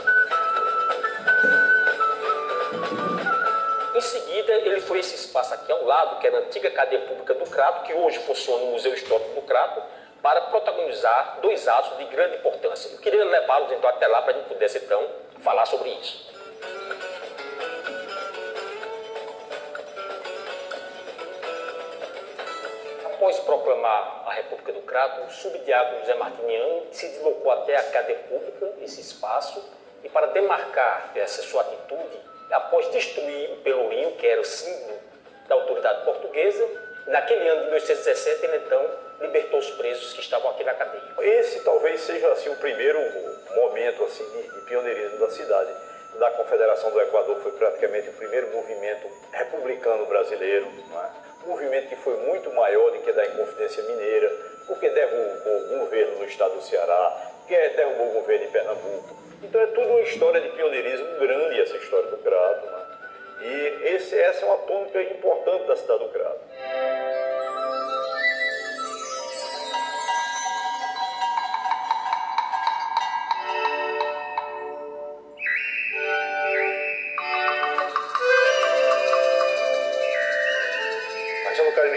Em seguida, ele foi esse espaço aqui ao lado, que era a antiga cadeia pública do Crato, que hoje funciona no Museu Histórico do Crato, para protagonizar dois atos de grande importância. Eu queria levá-los então até lá para a gente pudesse então falar sobre isso. Após proclamar a República do Crato, o subdiácono José Martiniano se deslocou até a cadeia pública, esse espaço, e para demarcar essa sua atitude, após destruir o Pelourinho, que era o símbolo da autoridade portuguesa, naquele ano de 1817 ele então libertou os presos que estavam aqui na cadeia. Esse talvez seja assim o primeiro momento assim de, de pioneirismo da cidade. Da Confederação do Equador foi praticamente o primeiro movimento republicano brasileiro, é? um movimento que foi muito maior do que da Inconfidência Mineira, porque derrubou o governo no estado do Ceará, que derrubou o governo em Pernambuco. Então é tudo uma história de pioneirismo grande essa história do Crato. Né? E esse, essa é uma tônica importante da cidade do Crato.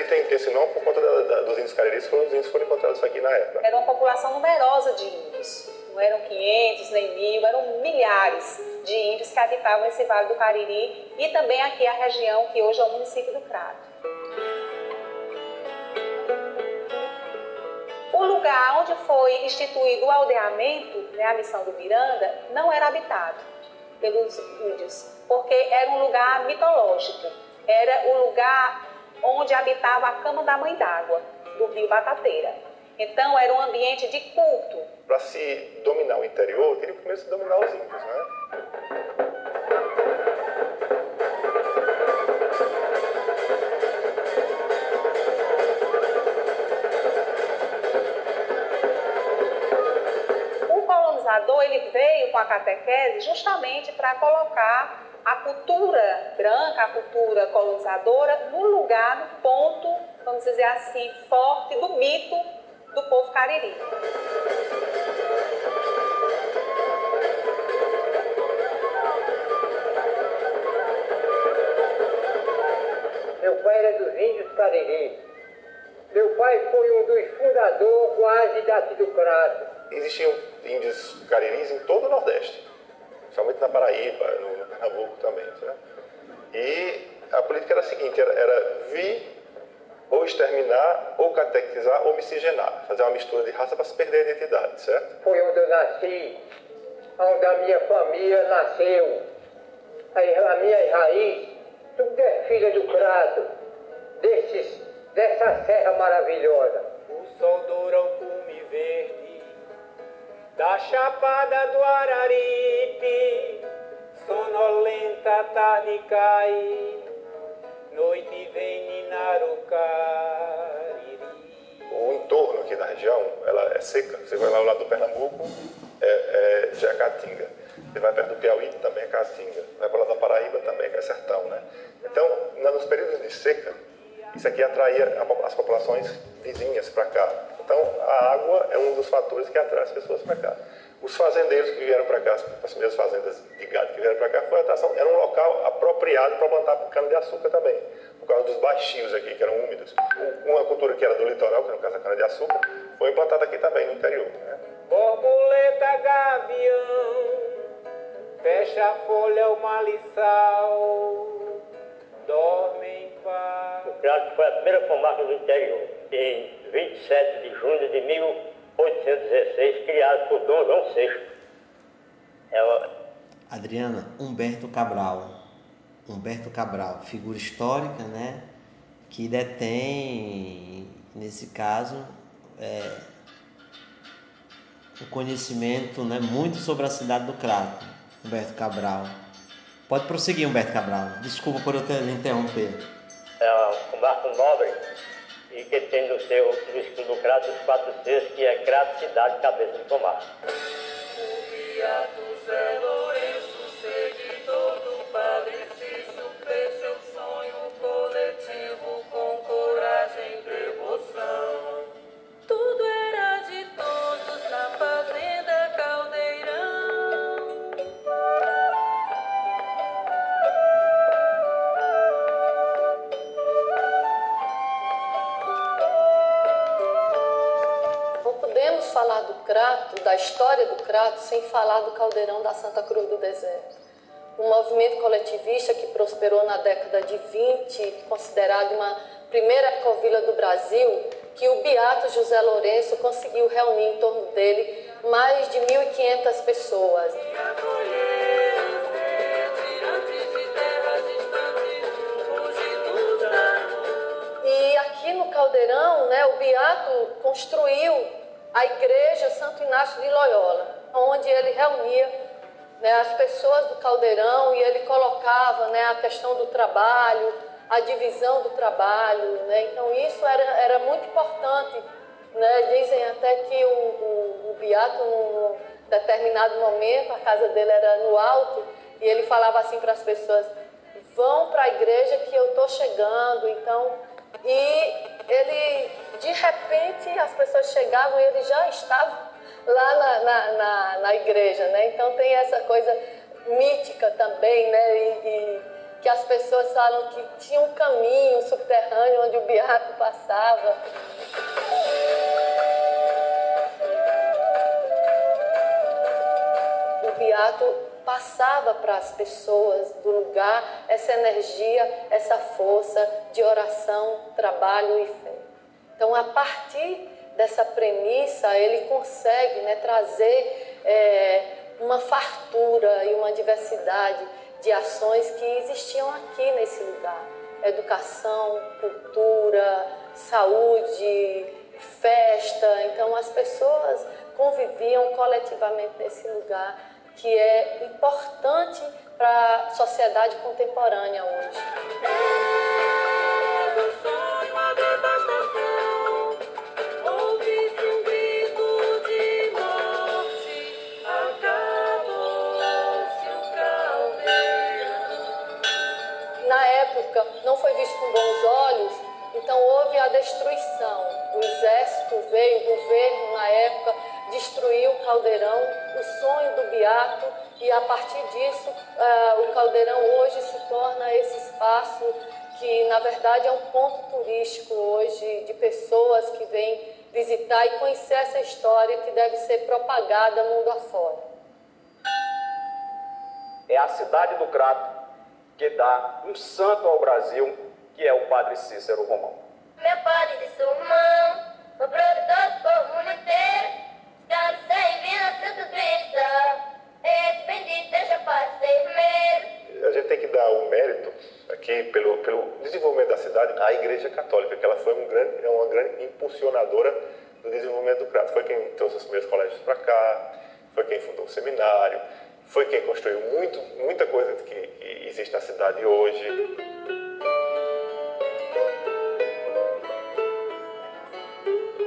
Cariri tem, tem esse nome por conta da, da, dos índios cariris, foram, os índios foram encontrados aqui na época. Era uma população numerosa de índios. Não eram 500 nem mil, eram milhares de índios que habitavam esse Vale do Cariri e também aqui a região que hoje é o município do Crato. O lugar onde foi instituído o aldeamento, né, a missão do Miranda, não era habitado pelos índios, porque era um lugar mitológico. Era o lugar onde habitava a cama da mãe d'água, do rio Batateira. Então, era um ambiente de culto. Para se dominar o interior, teria primeiro se dominar os índios, né? O colonizador ele veio com a catequese justamente para colocar a cultura branca, a cultura colonizadora, no lugar, no ponto, vamos dizer assim, forte do mito do povo cariri. Meu pai era dos índios cariri. Meu pai foi um dos fundadores quase daqui do Crato. Existiam índios cariris em todo o Nordeste, principalmente na Paraíba, no, no Pernambuco também. Certo? E a política era a seguinte, era, era vir ou exterminar, ou catequizar, ou miscigenar. Fazer uma mistura de raça para se perder a identidade, certo? Foi onde eu nasci, onde a minha família nasceu. A minha raiz, tudo é filha do Crato, desses, dessa serra maravilhosa. O sol doura o cume verde da chapada do Araripe sonolenta tarde cai, noite vem ninar o cariri. O entorno aqui da região, ela é seca. Você vai lá ao lado do Pernambuco, é, é, já é caatinga. Você vai perto do Piauí, também é caatinga. Vai para lá da Paraíba, também é sertão, né? Então, nos períodos de seca, isso aqui atraía as populações vizinhas para cá. Então, a água é um dos fatores que atrai as pessoas para cá. Os fazendeiros que vieram para cá, as primeiras fazendas de gado que vieram para cá, foi atração, era um local apropriado para plantar cana-de-açúcar também, por causa dos baixios aqui, que eram úmidos. Uma cultura que era do litoral, que no caso a cana-de-açúcar, foi implantada aqui também, no interior. Né? Borboleta gavião, fecha a folha o maliçal, dorme em paz. O Crato foi a primeira comarca do interior, em 27 de junho de 1816, criado por Dom João VI. É Adriana, Humberto Cabral. Humberto Cabral, figura histórica, né? Que detém, nesse caso, é, o conhecimento né, muito sobre a cidade do Crato, Humberto Cabral. Pode prosseguir, Humberto Cabral. Desculpa por eu te interromper. É um barco nobre e que tem no seu no escudo do Crato os quatro que é Crato, cidade, cabeça de pomar. Crato, da história do Crato, sem falar do Caldeirão da Santa Cruz do Deserto. Um movimento coletivista que prosperou na década de 20, considerado uma primeira ecovila do Brasil, que o Beato José Lourenço conseguiu reunir em torno dele mais de 1.500 pessoas. E aqui no Caldeirão, né, o Beato construiu a igreja Santo Inácio de Loyola, onde ele reunia né, as pessoas do Caldeirão e ele colocava né, a questão do trabalho, a divisão do trabalho. Né? Então isso era, era muito importante. Né? Dizem até que o, o, o Beato, num determinado momento, a casa dele era no alto, e ele falava assim para as pessoas, vão para a igreja que eu estou chegando. Então, e ele, de repente, as pessoas chegavam e ele já estava lá na, na, na, na igreja, né? Então tem essa coisa mítica também, né? E, e, que as pessoas falam que tinha um caminho subterrâneo onde o Beato passava. O Beato passava para as pessoas do lugar essa energia, essa força de oração, trabalho e fé. Então, a partir dessa premissa, ele consegue né, trazer é, uma fartura e uma diversidade de ações que existiam aqui nesse lugar: educação, cultura, saúde, festa. Então, as pessoas conviviam coletivamente nesse lugar que é importante para a sociedade contemporânea hoje. Na época não foi visto com bons olhos, então houve a destruição. O exército veio, o governo na época destruiu o caldeirão, o sonho do Beato, e a partir disso uh, o caldeirão hoje se torna esse espaço que na verdade é um ponto turístico hoje de pessoas que vêm visitar e conhecer essa história que deve ser propagada mundo afora. É a cidade do Crato que dá um santo ao Brasil, que é o Padre Cícero Romão. Meu padre de Sumão, o produtor do povo mundo inteiro, primeiro. A gente tem que dar o mérito aqui pelo, pelo desenvolvimento da cidade à Igreja Católica, que ela foi um grande, é uma grande impulsionadora do desenvolvimento do Crato. Foi quem trouxe os primeiros colégios para cá, foi quem fundou o seminário, foi quem construiu muito, muita coisa que, que existe na cidade hoje.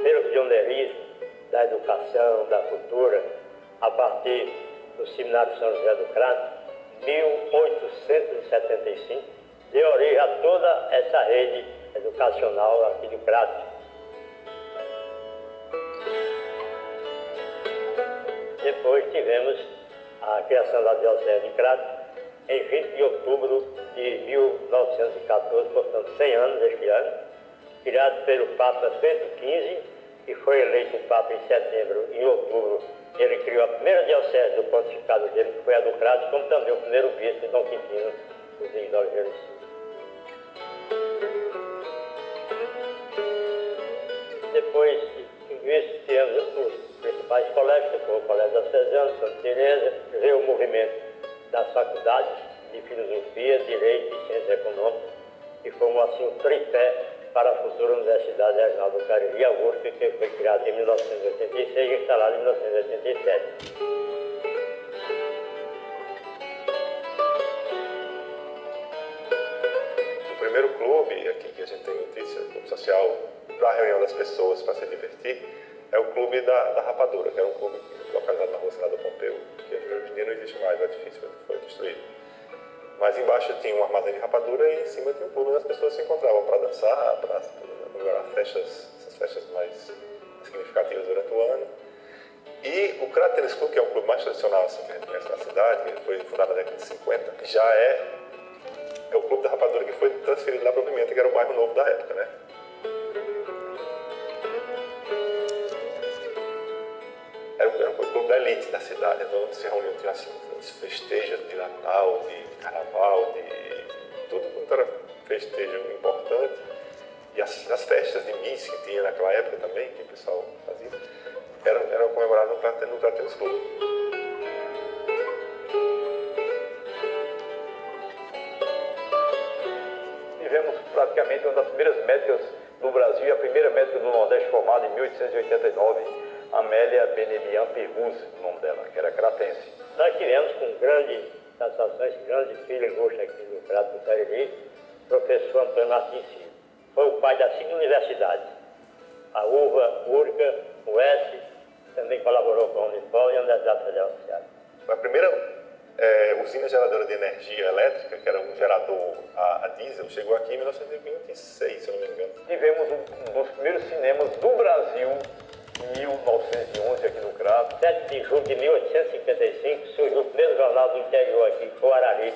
Pelo pioneirismo da educação, da cultura, a partir do Seminário São José do Crato, 1875, deu origem a toda essa rede educacional aqui do Crato. Depois tivemos a criação da Diocese de Crato em 20 de outubro de 1914, portanto 100 anos este ano, criado pelo Papa Bento XV, que foi eleito Papa em setembro e em outubro ele criou a primeira diocese do pontificado dele, que foi a do Crato, como também o primeiro bispo, Dom Quintino, o de Silva. Depois de tudo isso, tínhamos os principais colégios, que o Colégio Diocesano, Santa Teresa, veio o movimento das faculdades de Filosofia, Direito e Ciências Econômicas, que formou assim o tripé para a futura Universidade Regional do Cariri, a USP, que foi criada em 1986 e instalada em 1987. O primeiro clube aqui que a gente tem notícia, clube social, para a reunião das pessoas, para se divertir, é o clube da, da Rapadura, que era um clube localizado na rua Senador Pompeu, que hoje em dia não existe mais, o edifício foi destruído. Mas embaixo tinha um armazém de rapadura e em cima tinha um clube onde as pessoas se encontravam para dançar, para comemorar festas, essas festas mais significativas durante o ano. E o Crato Tênis Clube, que é um clube mais tradicional assim, que a gente conhece na cidade, que foi fundado na década de 50, já é, é o clube da rapadura que foi transferido lá para o Pimenta, que era o bairro novo da época, né? Era um, clube da elite da cidade, então onde se reuniam, tinha assim, festejos de Natal, de Carnaval, de tudo quanto era festejo importante. E as, as festas de missa que tinha naquela época também, que o pessoal fazia, eram, eram comemoradas no no Tênis Clube. Tivemos praticamente uma das primeiras médicas do Brasil, a primeira médica do Nordeste formada em 1889, Amélia Benedian Perruse, o nome dela, que era cratense. Nós tivemos com grande satisfação, esse grande filho ilustre aqui do Crato do Cariri, professor Antônio Martins Filho. Foi o pai das cinco universidades. A UVA, URCA, o S, também colaborou com a Unipol e a Universidade Federal do Ceará. Foi a primeira é, usina geradora de energia elétrica, que era um gerador a, a, diesel, chegou aqui em 1926, se eu não me engano. Tivemos um, um dos primeiros cinemas do Brasil 1911 aqui no Crato. 7 de julho de 1855 surgiu o primeiro jornal do interior aqui, o Arari,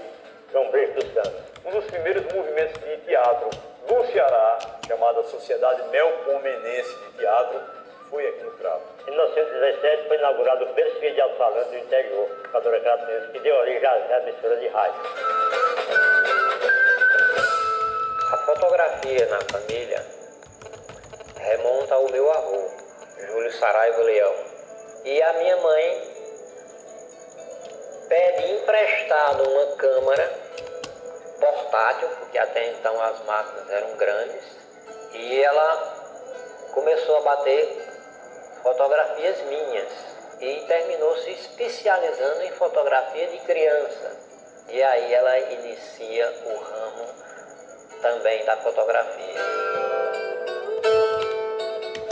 João Brito dos Santos. Um dos primeiros movimentos de teatro do Ceará, chamada Sociedade Melpomenense de Teatro, foi aqui no Crato. Em 1917 foi inaugurado o primeiro serviço de alto-falante do interior, Cadora Cratense, que deu origem à emissora de rádio. A fotografia na família remonta ao meu avô, Júlio Saraiva Leão. E a minha mãe pede emprestado uma câmera portátil, porque até então as máquinas eram grandes, e ela começou a bater fotografias minhas e terminou se especializando em fotografia de criança. E aí ela inicia o ramo também da fotografia.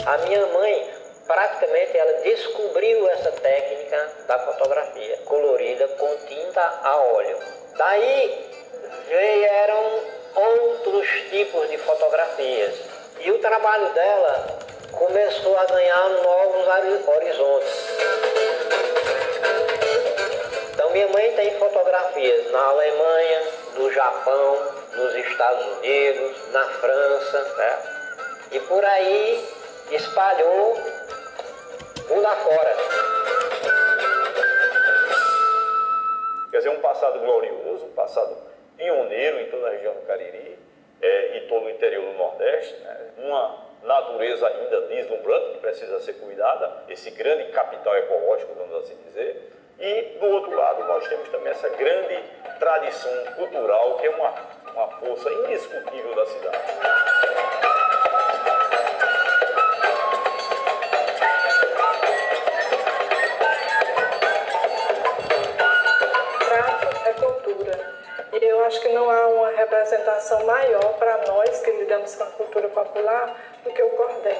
A minha mãe praticamente ela descobriu essa técnica da fotografia colorida com tinta a óleo. Daí vieram outros tipos de fotografias e o trabalho dela começou a ganhar novos horizontes. Então minha mãe tem fotografias na Alemanha, no Japão, nos Estados Unidos, na França, né? E por aí espalhou mundo afora. Quer dizer, um passado glorioso, um passado pioneiro em toda a região do Cariri é, e todo o interior do Nordeste, né? uma natureza ainda deslumbrante que precisa ser cuidada, esse grande capital ecológico, vamos assim dizer. E, do outro lado, nós temos também essa grande tradição cultural que é uma, uma força indiscutível da cidade. Representação maior para nós que lidamos com a cultura popular do que o cordel.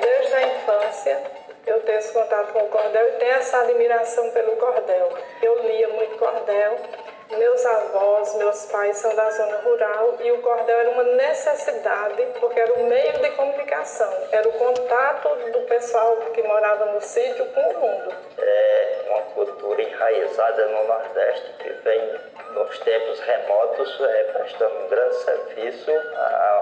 Desde a infância, eu tenho esse contato com o cordel e tenho essa admiração pelo cordel. Eu lia muito cordel meus avós, meus pais são da zona rural e o cordel era uma necessidade porque era o meio de comunicação, era o contato do pessoal que morava no sítio com o mundo. Cultura enraizada no Nordeste que vem nos tempos remotos é, prestando um grande serviço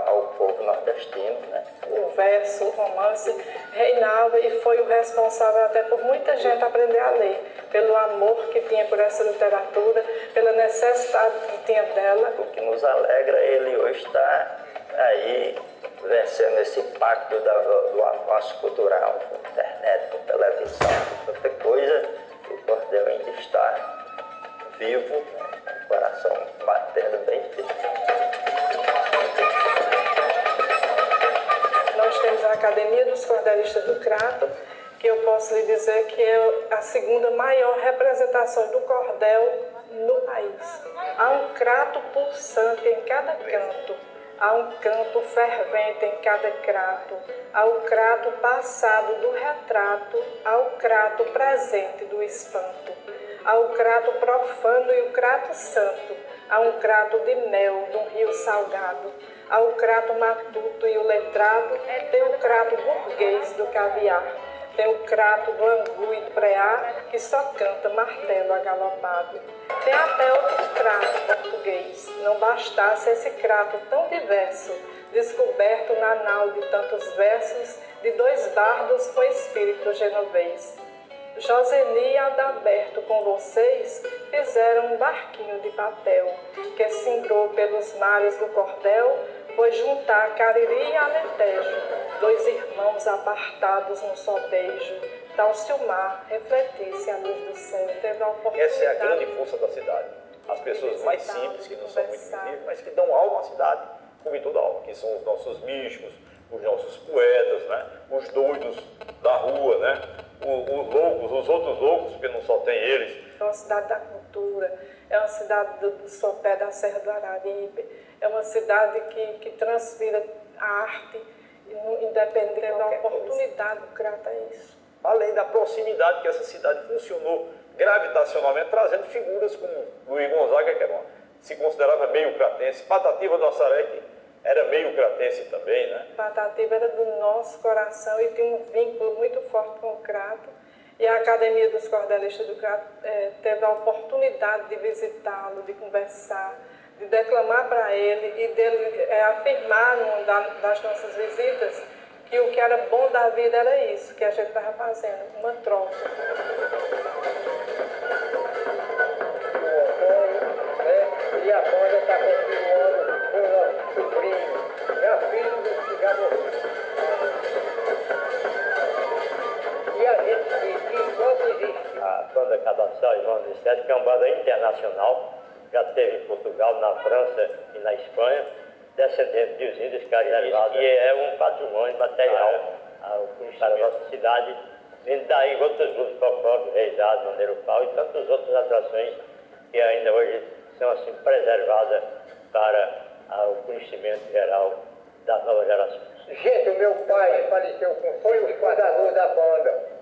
ao povo nordestino. Né? O verso, o romance reinava e foi o responsável até por muita gente aprender a ler, pelo amor que tinha por essa literatura, pela necessidade que tinha dela. O que nos alegra ele hoje está aí vencendo esse pacto da, do avanço cultural, com internet, com televisão, com tanta coisa, o cordel ainda está vivo, o coração batendo bem firme. Nós temos a Academia dos Cordelistas do Crato, que eu posso lhe dizer que é a segunda maior representação do cordel no país. Há um crato pulsante em cada canto, há um canto fervente em cada crato, há o crato passado do retrato, há o crato presente do espanto, há o crato profano e o crato santo, há um crato de mel um rio salgado, há o crato matuto e o letrado, tem o crato burguês do caviar. Tem o crato do angu e preá, que só canta martelo agalopado. Tem até outro crato português. Não bastasse esse crato tão diverso, descoberto na nau de tantos versos, de dois bardos com espírito genovês. Joseni e Adalberto com vocês fizeram um barquinho de papel que singrou pelos mares do cordel, foi juntar Cariri e Alentejo, dois irmãos apartados num só beijo. Tal se o mar refletisse a luz do céu, teve a oportunidade. Essa é a grande força da cidade. As pessoas mais simples, que não são muito visíveis, mas que dão alma à cidade, como em toda alma, que são os nossos místicos, os nossos poetas, né? os doidos da rua, né? os, loucos, os outros loucos, porque não só tem eles. É uma cidade da cultura, é uma cidade do, do sopé da Serra do Araripe, é uma cidade que, que transpira a arte, independente da oportunidade, o Crato é isso. Além da proximidade que essa cidade funcionou gravitacionalmente, trazendo figuras como Luiz Gonzaga, que era uma, se considerava meio cratense, Patativa do Assaré, que era meio cratense também, né? Patativa era do nosso coração e tinha um vínculo muito forte com o Crato. E a Academia dos Cordelistas do Crato eh, teve a oportunidade de visitá-lo, de conversar, de declamar para ele e dele é, afirmar numa das nossas visitas que o que era bom da vida era isso que a gente estava fazendo, uma troca. O Antônio, né? E a banda está continuando com o nosso sobrinho, já filho do. E a gente diz que enquanto existe. A banda Sete, que é uma banda internacional, já teve em Portugal, na França e na Espanha, descendente dos índios carinalizados, que é um patrimônio material ah, é. para a nossa cidade, vindo daí outros grupos folclóricos, Reisado, Maneiro Pau e tantas outras atrações que ainda hoje são assim preservadas para ah, o conhecimento geral das novas gerações. Gente, o meu pai faleceu com foi o fundador da banda.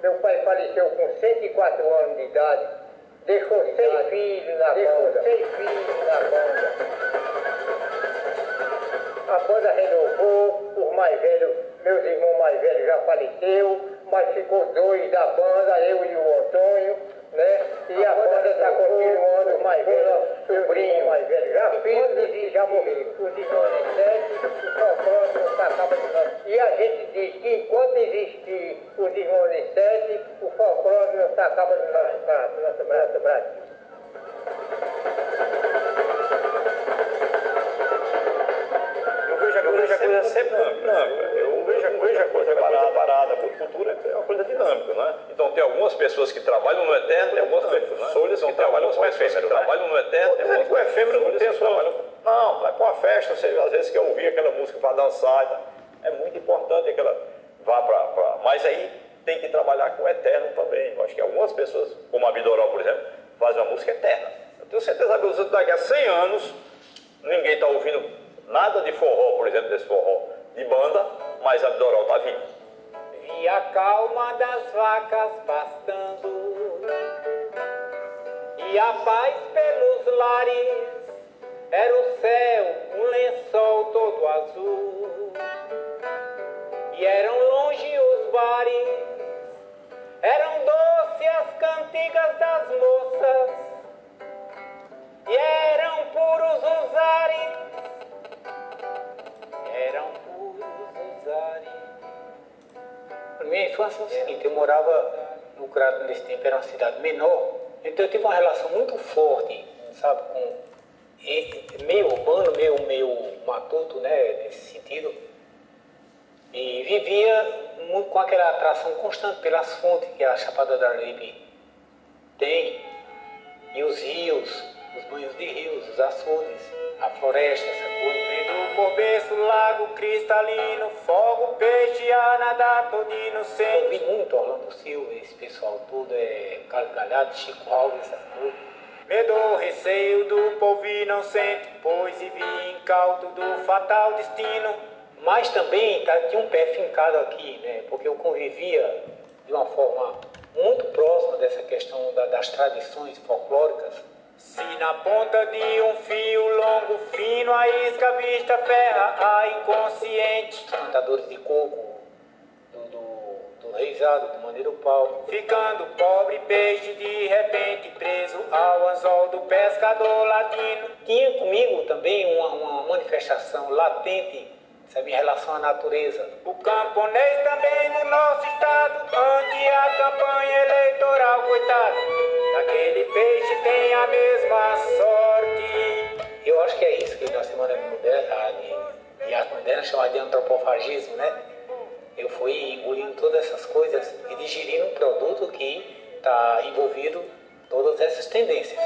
Meu pai faleceu com 104 anos de idade Deixou seis filhos na Deixou banda. seis filhos na banda. A banda renovou, os mais velhos, meus irmãos mais velhos já faleceu, mas ficou dois da banda, eu e o Antônio, né? E a, a banda está continuando, os mais velhos, sobrinho mais velho, já filhos e já sete, o folclore não se acaba de nós. E a gente diz que enquanto existir irmãos de o folclore não se acaba do nosso, Brasil. Eu vejo a coisa sempre a coisa, a parada. A cultura é uma coisa dinâmica, né? Então tem algumas pessoas que trabalham no eterno, tem algumas pessoas que trabalham com o efêmero. Trabalham no eterno, tem algumas o efêmero não tem sua... Não, vai para uma festa, você às vezes quer ouvir aquela música para dançar e tal. É muito importante que ela vá para... Mas aí tem que trabalhar com o eterno também. Eu acho que algumas pessoas, como a Bidoral, por exemplo, faz uma música eterna. Eu tenho certeza absoluta que daqui a 100 anos ninguém está ouvindo nada de forró, por exemplo, desse forró de banda, mas a Doral está viva. Vi a calma das vacas pastando e a paz pelos lares. Era o céu, um lençol todo azul. E eram longe os bares, eram doces as cantigas das moças, e eram puros os ares, eram. A minha infância é o seguinte, eu morava no Crato nesse tempo, era uma cidade menor, então eu tive uma relação muito forte, sabe, com meio urbano, meio, meio matuto, né, nesse sentido. E vivia muito com aquela atração constante pelas fontes que a Chapada da Araripe tem, e os rios, os banhos de rios, os açudes, a floresta, essa coisa. Vendo por berço, lago cristalino, fogo, peixe, a nadar todinho sem. Eu vi muito Orlando Silva, esse pessoal todo, é Carlos Galhardo, Chico Alves, essas coisas. Medo, receio do povo e não sente, pois e vi incauto do fatal destino. Mas também tá, tinha um pé fincado aqui, né? Porque eu convivia de uma forma muito próxima dessa questão da, das tradições folclóricas. Se na ponta de um fio longo, fino, a isca vista ferra a inconsciente. Cantadores de coco, do, do, do reizado, do maneiro pau. Ficando pobre peixe de repente preso ao anzol do pescador latino. Tinha comigo também uma, uma manifestação latente sabe, em relação à natureza. O camponês também no nosso estado, ante a campanha eleitoral, coitado, aquele peixe tem a mesma sorte. Eu acho que é isso que na Semana de, de Arte Moderna chama de antropofagismo, né? Eu fui engolindo todas essas coisas e digerindo um produto que está envolvido todas essas tendências.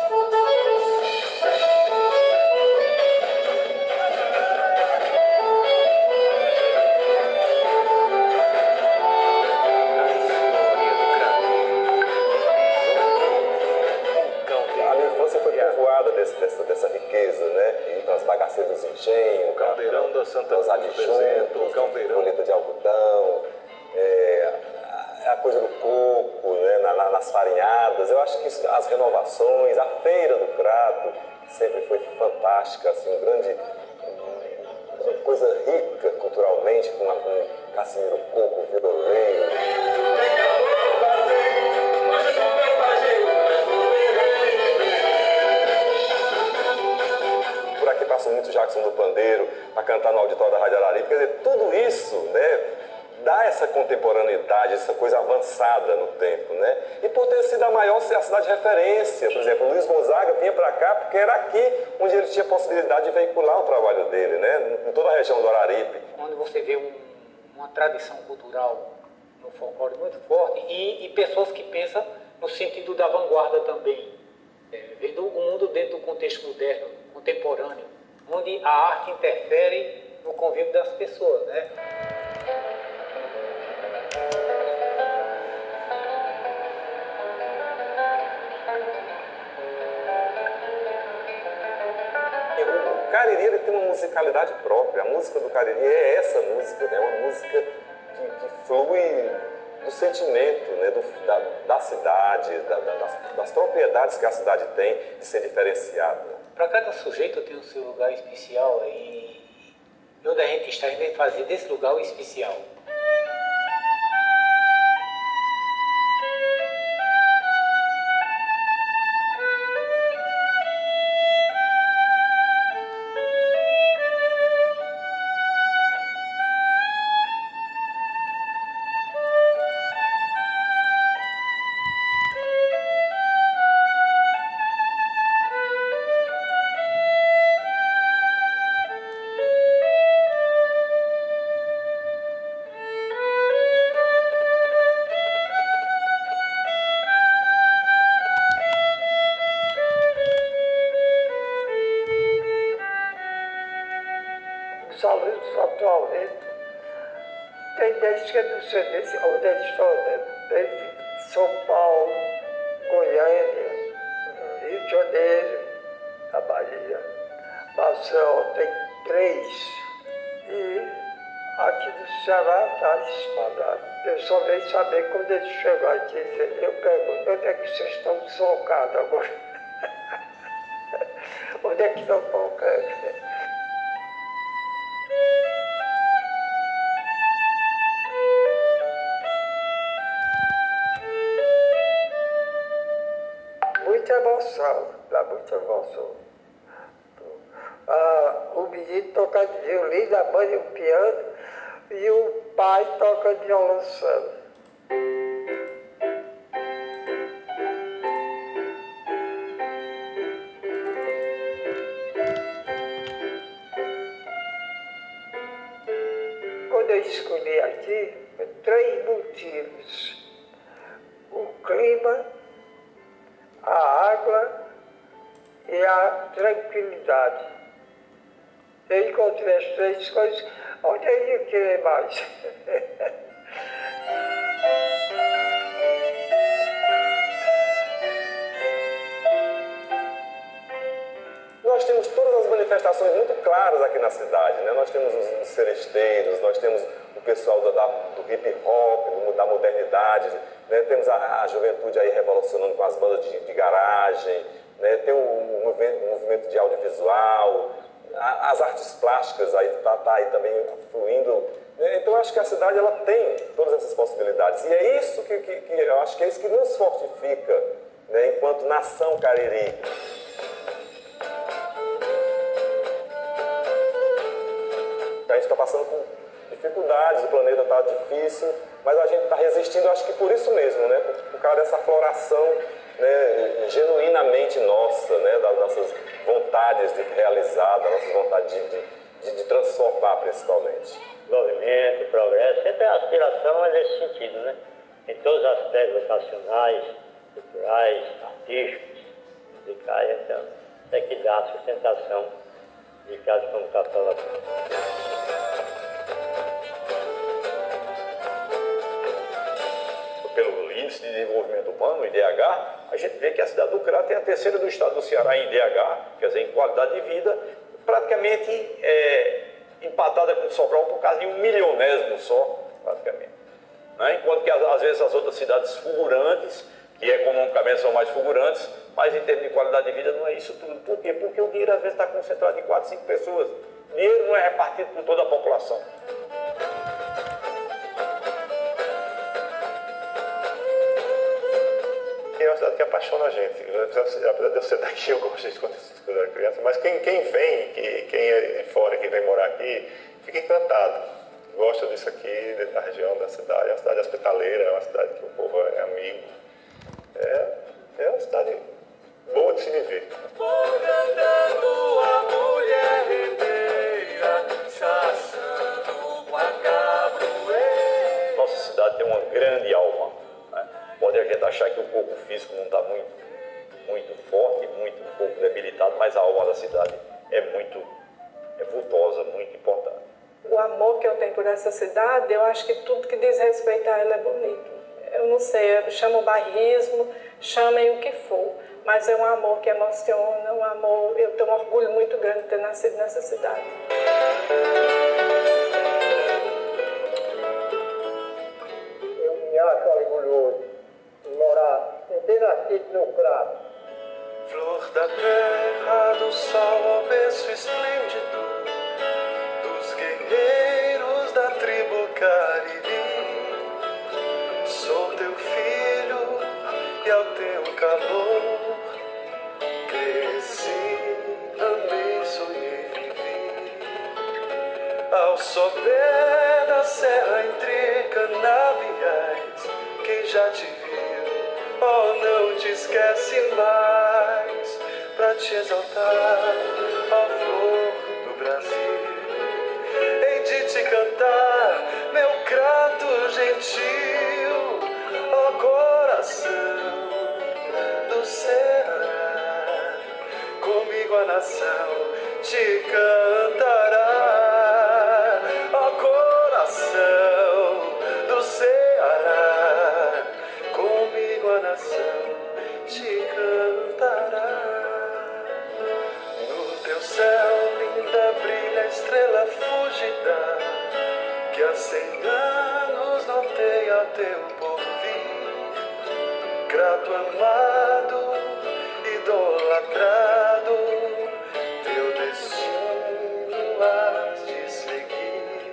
Possibilidade de veicular o trabalho dele, né? Em toda a região do Araripe. Onde você vê um, uma tradição cultural no folclore muito forte e, e, pessoas que pensam no sentido da vanguarda também, é, vendo o mundo dentro do contexto moderno, contemporâneo onde a arte interfere no convívio das pessoas, né? Cariri ele tem uma musicalidade própria. A música do Cariri é essa música, é né? uma música que, que flui do sentimento né, do, da, da, cidade, da, das, das, propriedades que a cidade tem de ser diferenciada. Para cada sujeito tem o seu lugar especial e onde a gente está indo é fazer desse lugar o especial. Só venho saber quando ele chegou aqui. Eu pergunto, onde é que vocês estão deslocados agora? onde é que estão colocando? Muita emoção, dá muita emoção. Ah, o menino toca de violino, a mãe o piano e o pai toca violoncelo. Quando eu escolhi aqui, três motivos. O clima, a água e a tranquilidade. Eu encontrei as três coisas, onde eu ia querer mais? Nós temos todas as manifestações muito claras aqui na cidade, né? Nós temos os, os seresteiros, nós temos o pessoal da, do hip hop, do, da modernidade, né? temos a, a, juventude aí revolucionando com as bandas de, de garagem, né? tem o, o, movimento, o, movimento, de audiovisual, as artes plásticas aí tá, tá aí também fluindo. Né? Então eu acho que a cidade ela tem todas essas possibilidades e é isso que, que, que eu acho que é isso que nos fortifica, né? enquanto nação cariri. A gente está passando por dificuldades, o planeta está difícil, mas a gente está resistindo, acho que por isso mesmo, né? por, por causa dessa floração né, genuinamente nossa, né, das nossas vontades de realizar, das nossas vontades de, de, de transformar, principalmente. Desenvolvimento, progresso, sempre a aspiração é nesse sentido, né? Em todos os aspectos educacionais, culturais, artísticos, musicais, então, é que dá a sustentação de casos como Índice de Desenvolvimento Humano, IDH, a gente vê que a cidade do Crato é a terceira do estado do Ceará em IDH, quer dizer, em qualidade de vida, praticamente é, empatada com Sobral por causa de um milionésimo só, praticamente. Né? Enquanto que às vezes as outras cidades fulgurantes, que economicamente são mais fulgurantes, mas em termos de qualidade de vida não é isso tudo. Por quê? Porque o dinheiro às vezes está concentrado em 4, 5 pessoas. O dinheiro não é repartido por toda a população. Cidade que apaixona a gente. Apesar de eu ser daqui, eu gosto disso quando eu era criança, mas quem, quem vem, que, quem é de fora, que vem morar aqui, fica encantado. Gosta disso aqui, da região, da cidade. É uma cidade hospitaleira, é uma cidade que o povo é amigo. É, é uma cidade boa de se viver. Nossa cidade tem uma grande alma. Pode a gente achar que o corpo físico não está muito, muito forte, muito um pouco debilitado, mas a alma da cidade é muito é vultosa, muito importante. O amor que eu tenho por essa cidade, eu acho que tudo que diz respeito a ela é bonito. Eu não sei, chamam bairrismo, chamem o que for, mas é um amor que emociona, um amor. Eu tenho um orgulho muito grande de ter nascido nessa cidade. Eu me acho orgulhoso morar, ter nascido no Crato. Flor da terra, do sol ao berço esplêndido, dos guerreiros da tribo Cariri. Sou teu filho e ao teu calor cresci, amei, sonhei, vivi. Ao sopé da serra entre canaviais, quem já te oh, não te esquece mais, pra te exaltar, ó flor do Brasil. Hei de te cantar, meu crato gentil, ó coração do Ceará. Comigo a nação te cantará, estrela fugida que há cem anos não tem a teu porvir. Grato amado, idolatrado, teu destino has de seguir.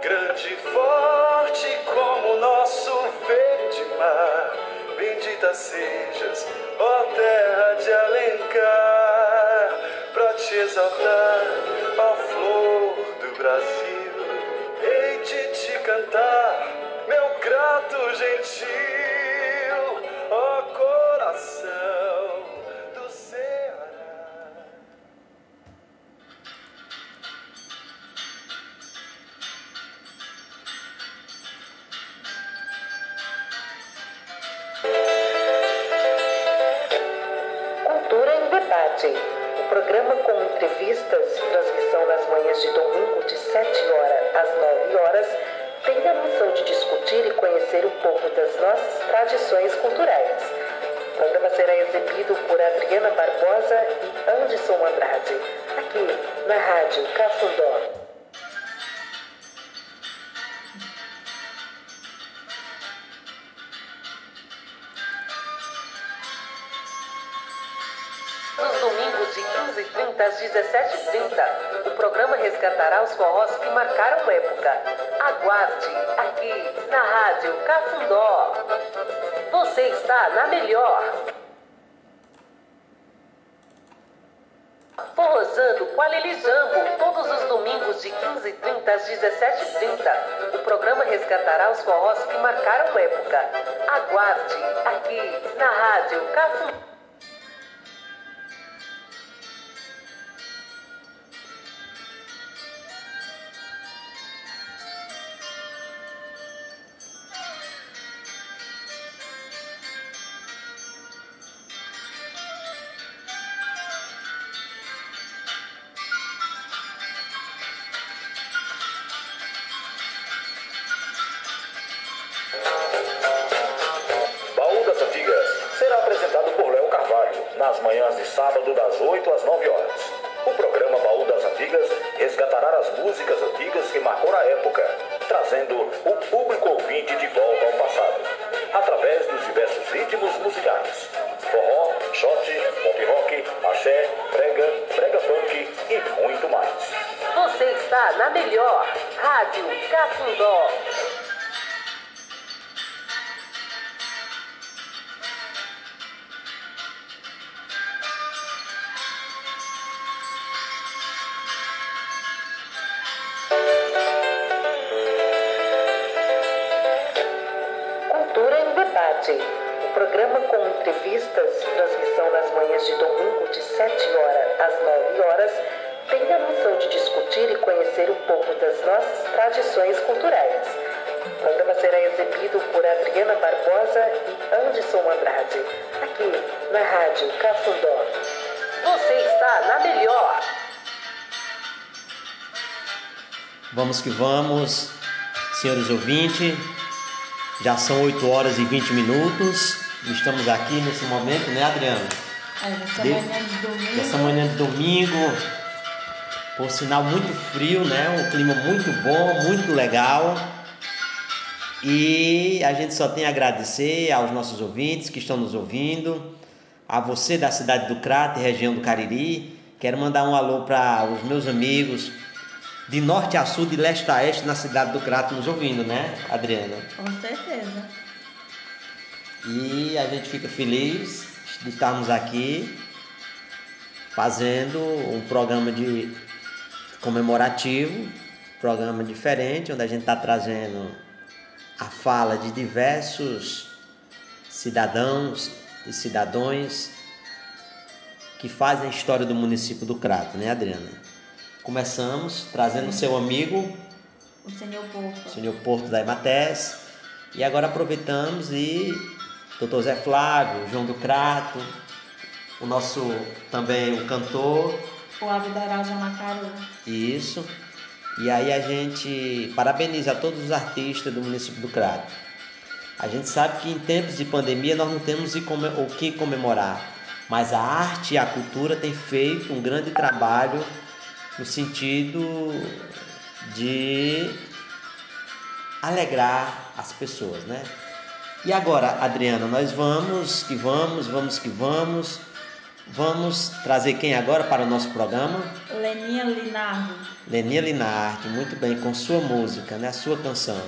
Grande e forte como nosso verde mar, bendita sejas, ó terra de Alencar exaltar, ó flor do Brasil. Hei de te cantar, meu grato gentil, Vamos que vamos, senhores ouvintes. Já são 8 horas e 20 minutos. Estamos aqui nesse momento, né, Adriano? É, nessa De- manhã de domingo. Nessa manhã de domingo, por sinal muito frio, né? Um clima muito bom, muito legal. E a gente só tem a agradecer aos nossos ouvintes que estão nos ouvindo, a você da cidade do Crato, e região do Cariri. Quero mandar um alô para os meus amigos de norte a sul, de leste a oeste, na cidade do Crato, nos ouvindo, né, Adriana? Com certeza. E a gente fica feliz de estarmos aqui fazendo um programa de comemorativo, programa diferente, onde a gente está trazendo a fala de diversos cidadãos e cidadãos que fazem a história do município do Crato, né, Adriana? Começamos trazendo seu amigo, O senhor Porto. o senhor Porto da Ematés, e agora aproveitamos e Dr. Zé Flávio, João do Crato, o nosso também o cantor, O Abderal Jamacaru. isso. E aí a gente parabeniza todos os artistas do município do Crato. A gente sabe que em tempos de pandemia nós não temos o o que comemorar, mas a arte e a cultura têm feito um grande trabalho no sentido de alegrar as pessoas, né? E agora, Adriana, nós vamos que vamos, vamos que vamos. Vamos trazer quem agora para o nosso programa? Leninha Linardi. Leninha Linardi, muito bem, com sua música, né? A sua canção.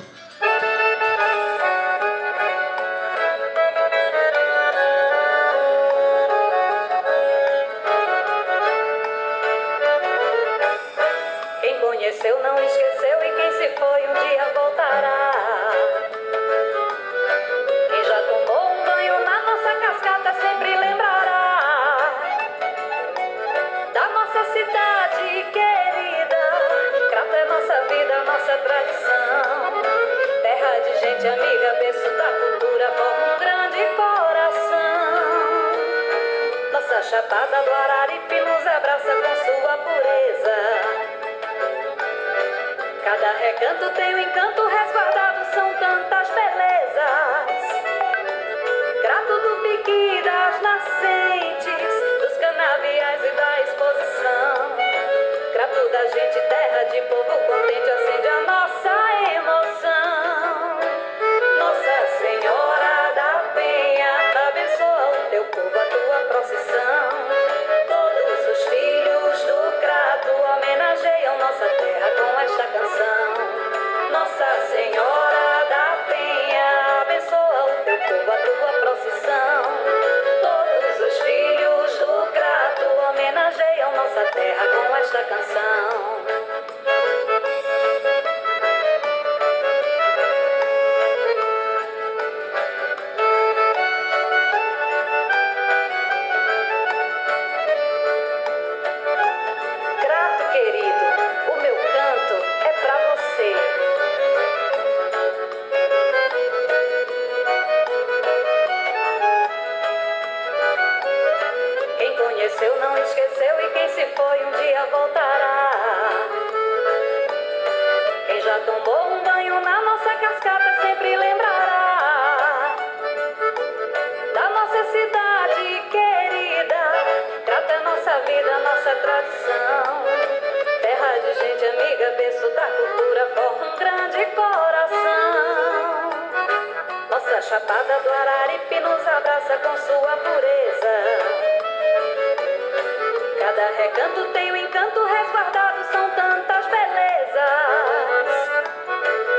Recanto tem o encanto resguardado, são tantas belezas.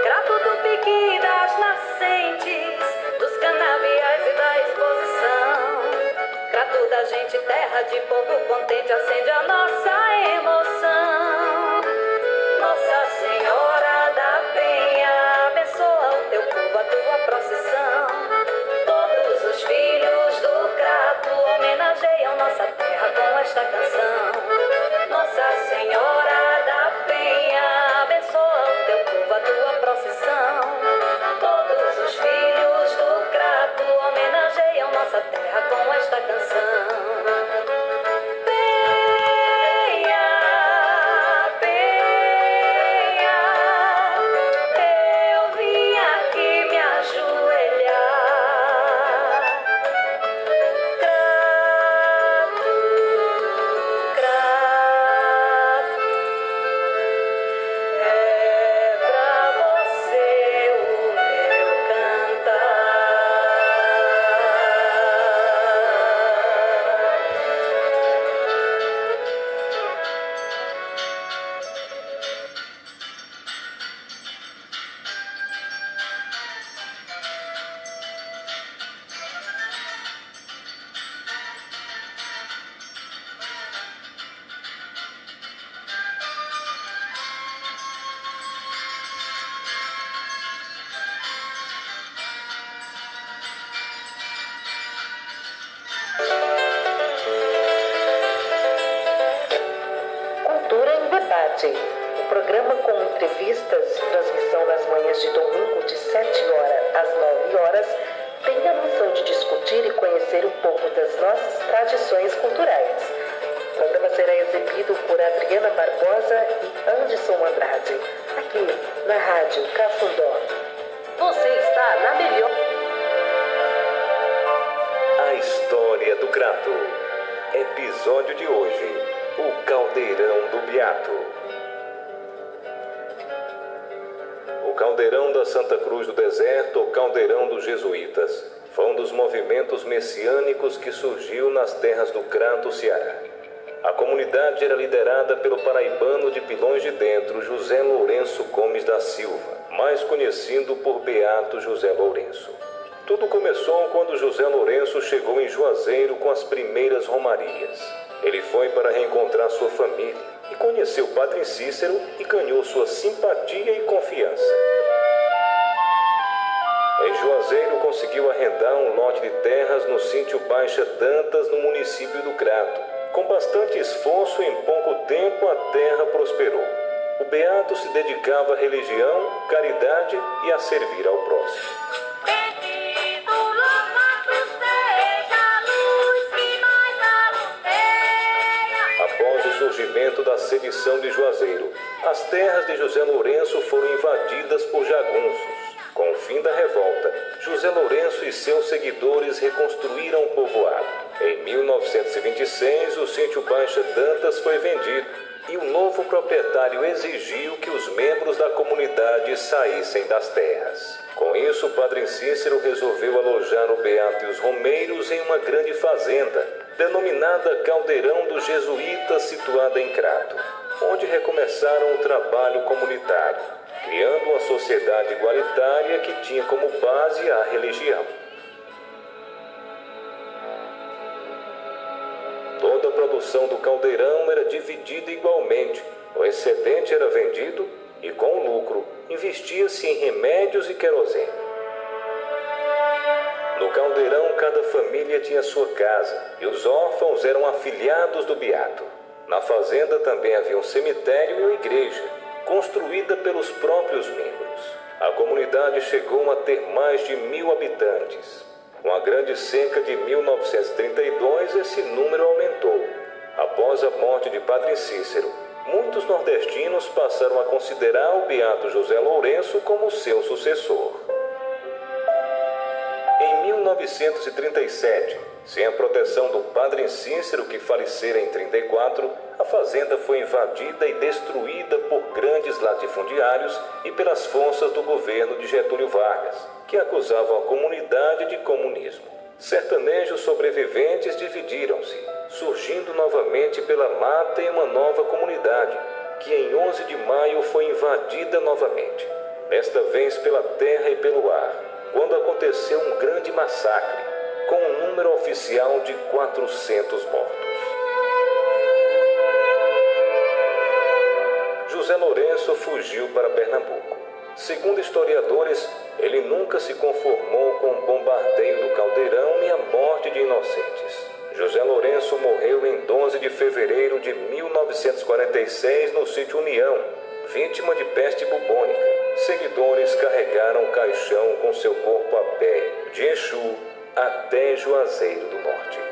Crato do piqui das nascentes, dos canaviais e da exposição. Crato da gente, terra de povo contente, acende a nossa criando uma sociedade igualitária que tinha como base a religião. Toda a produção do caldeirão era dividida igualmente. O excedente era vendido e, com o lucro, investia-se em remédios e querosene. No caldeirão, cada família tinha sua casa e os órfãos eram afiliados do beato. Na fazenda também havia um cemitério e uma igreja, construída pelos próprios membros. A comunidade chegou a ter mais de mil habitantes. Com a grande seca de 1932, esse número aumentou. Após a morte de Padre Cícero, muitos nordestinos passaram a considerar o beato José Lourenço como seu sucessor. Em 1937, sem a proteção do padre Cícero, que falecera em 34, a fazenda foi invadida e destruída por grandes latifundiários e pelas forças do governo de Getúlio Vargas, que acusavam a comunidade de comunismo. Sertanejos sobreviventes dividiram-se, surgindo novamente pela mata em uma nova comunidade, que em 11 de maio foi invadida novamente, desta vez pela terra e pelo ar, quando aconteceu um grande massacre, com um número oficial de 400 mortos. José Lourenço fugiu para Pernambuco. Segundo historiadores, ele nunca se conformou com o bombardeio do caldeirão e a morte de inocentes. José Lourenço morreu em 12 de fevereiro de 1946 no sítio União, vítima de peste bubônica. Seguidores carregaram o caixão com seu corpo a pé, de Exu até Juazeiro do Norte.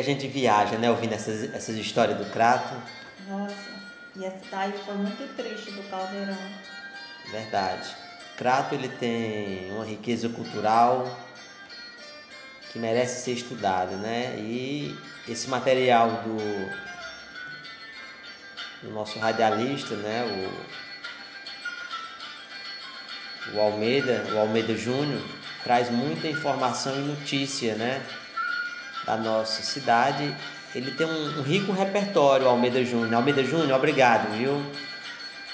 A gente viaja, né? Ouvindo essas, essas histórias do Crato. Nossa, e essa daí foi muito triste do caldeirão. Verdade. Crato ele tem uma riqueza cultural que merece ser estudada, né? E esse material do, do nosso radialista, né? O, o Almeida, o Almeida Júnior, traz muita informação e notícia, né? Da nossa cidade. Ele tem um, um rico repertório, Almeida Júnior. Almeida Júnior, obrigado, viu?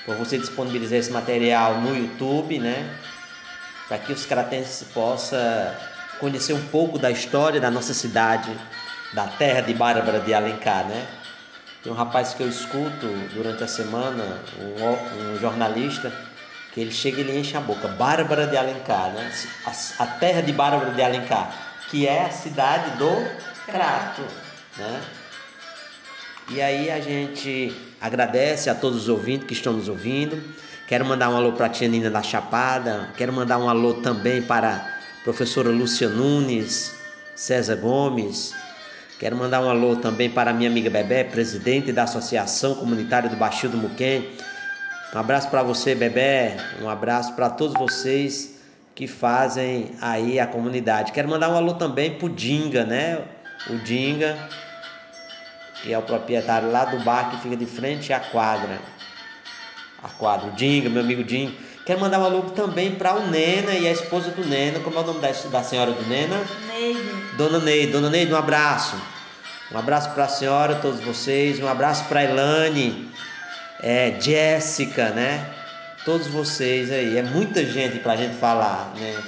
por você disponibilizar esse material no YouTube, né? Para que os cratenses possam conhecer um pouco da história da nossa cidade da terra de Bárbara de Alencar, né? Tem um rapaz que eu escuto durante a semana, um, um jornalista, que ele chega e ele enche a boca. Bárbara de Alencar, né? A, a terra de Bárbara de Alencar, que é a cidade do Crato, né? E aí a gente agradece a todos os ouvintes que estão nos ouvindo. Quero mandar um alô para a tia Nina da Chapada. Quero mandar um alô também para a professora Lúcia Nunes, César Gomes. Quero mandar um alô também para a minha amiga Bebé, presidente da Associação Comunitária do Baixio do Muquem. Um abraço para você, Bebé. Um abraço para todos vocês que fazem aí a comunidade. Quero mandar um alô também para o Dinga, né? O Dinga, que é o proprietário lá do bar que fica de frente à quadra. A quadra, o Dinga, meu amigo Dinga. Quero mandar um alô também para o Nena e a esposa do Nena. Como é o nome da, da senhora do Nena? Neide. Dona Neide. Dona Neide, um abraço. Um abraço para a senhora, todos vocês. Um abraço para a Elane, é, Jéssica, né? Todos vocês aí. É muita gente para a gente falar, né?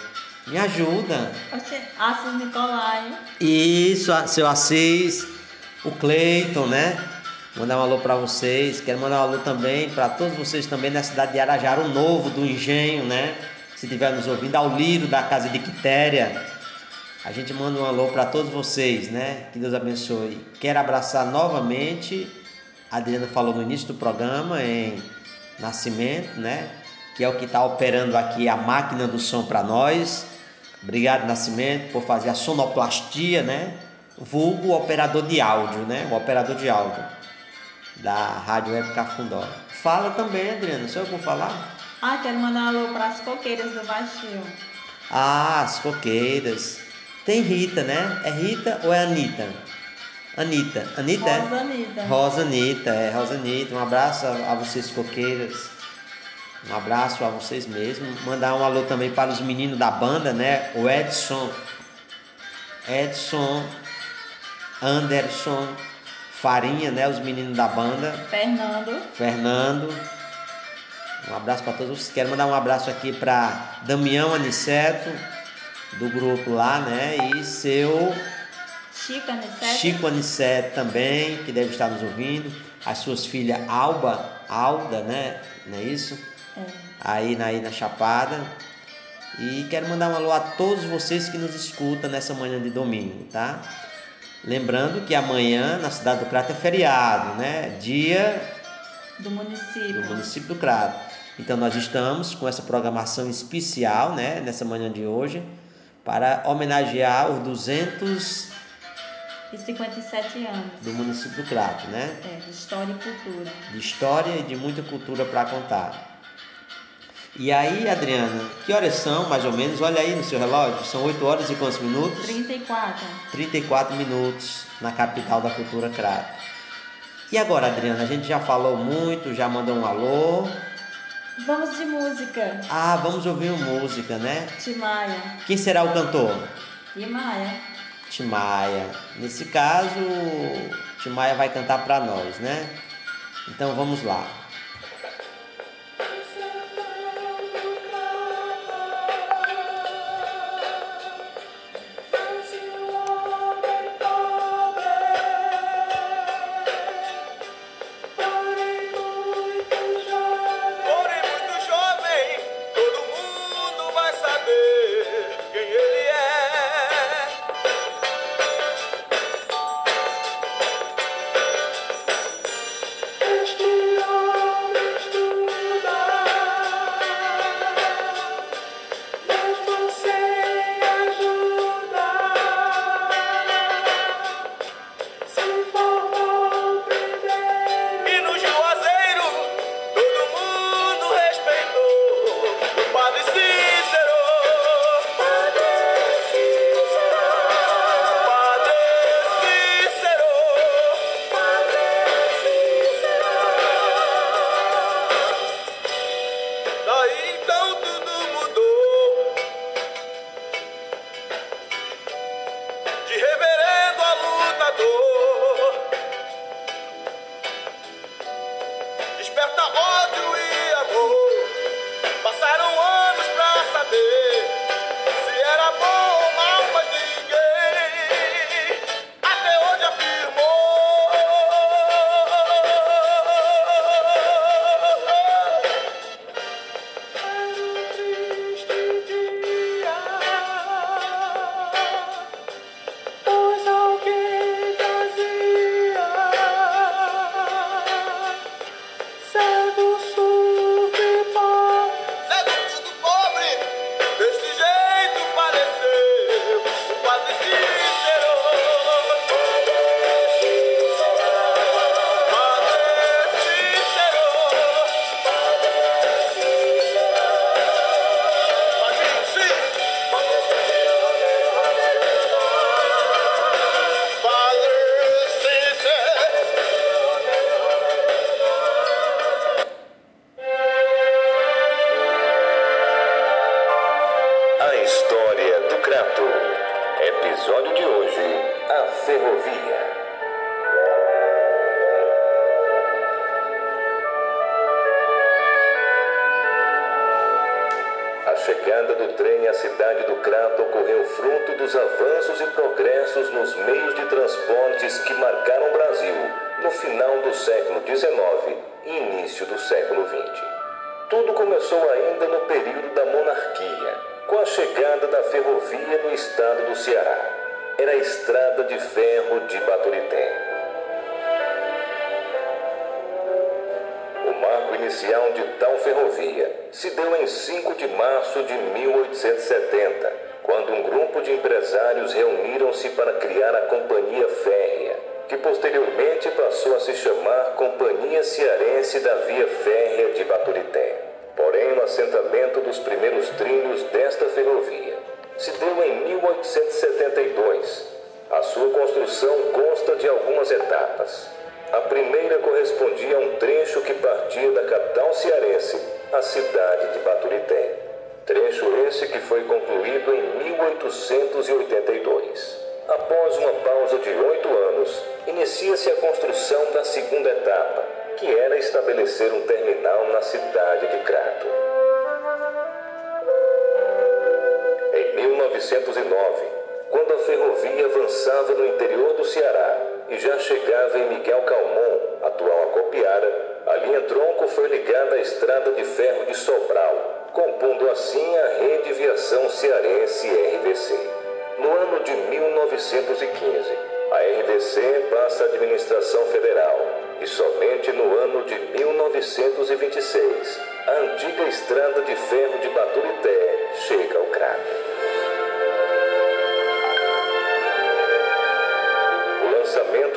Me ajuda. Assis Nicolai. Isso, seu Assis, o Cleiton, né? Mandar um alô para vocês. Quero mandar um alô também para todos vocês também na cidade de Arajara, o novo do Engenho, né? Se estiver nos ouvindo, ao Liro da Casa de Quitéria. A gente manda um alô para todos vocês, né? Que Deus abençoe. Quero abraçar novamente. A Adriana falou no início do programa em Nascimento, né? Que é o que está operando aqui a máquina do som para nós. Obrigado, Nascimento, por fazer a sonoplastia, né? Vulgo operador de áudio, né? O operador de áudio da Rádio Web Cafundó. Fala também, Adriana, sou eu que vou falar? Ah, quero mandar um alô para as coqueiras do Baixio. Ah, as coqueiras. Tem Rita, né? É Rita ou é Anitta? Anitta. Anitta Rosa é? Anitta. Rosa Anitta, é Rosa Anitta. Um abraço a, a vocês, coqueiras. Um abraço a vocês mesmos. Mandar um alô também para os meninos da banda, né? O Edson. Edson. Anderson. Farinha, né? Os meninos da banda. Fernando. Fernando. Um abraço para todos vocês. Quero mandar um abraço aqui para Damião Aniceto, do grupo lá, né? E seu Chico Aniceto. Chico Aniceto também, que deve estar nos ouvindo. As suas filhas Alba, Alda, né? Não é isso? É. Aí na, aí na Chapada. E quero mandar um alô a todos vocês que nos escutam nessa manhã de domingo, tá? Lembrando que amanhã na cidade do Crato é feriado, né? Dia Do município. do município do Crato. Então nós estamos com essa programação especial, né, nessa manhã de hoje, para homenagear os 200 E 57 anos. do município do Crato, né? É, de História e Cultura. De história e de muita cultura para contar. E aí, Adriana, que horas são, mais ou menos? Olha aí no seu relógio, são 8 horas e quantos minutos? 34. 34 minutos na capital da cultura Crato. E agora, Adriana, a gente já falou muito, já mandou um alô. Vamos de música. Ah, vamos ouvir música, né? Timaya. Quem será o cantor? Timaya. Timaya. Nesse caso, Timaya vai cantar para nós, né? Então vamos lá.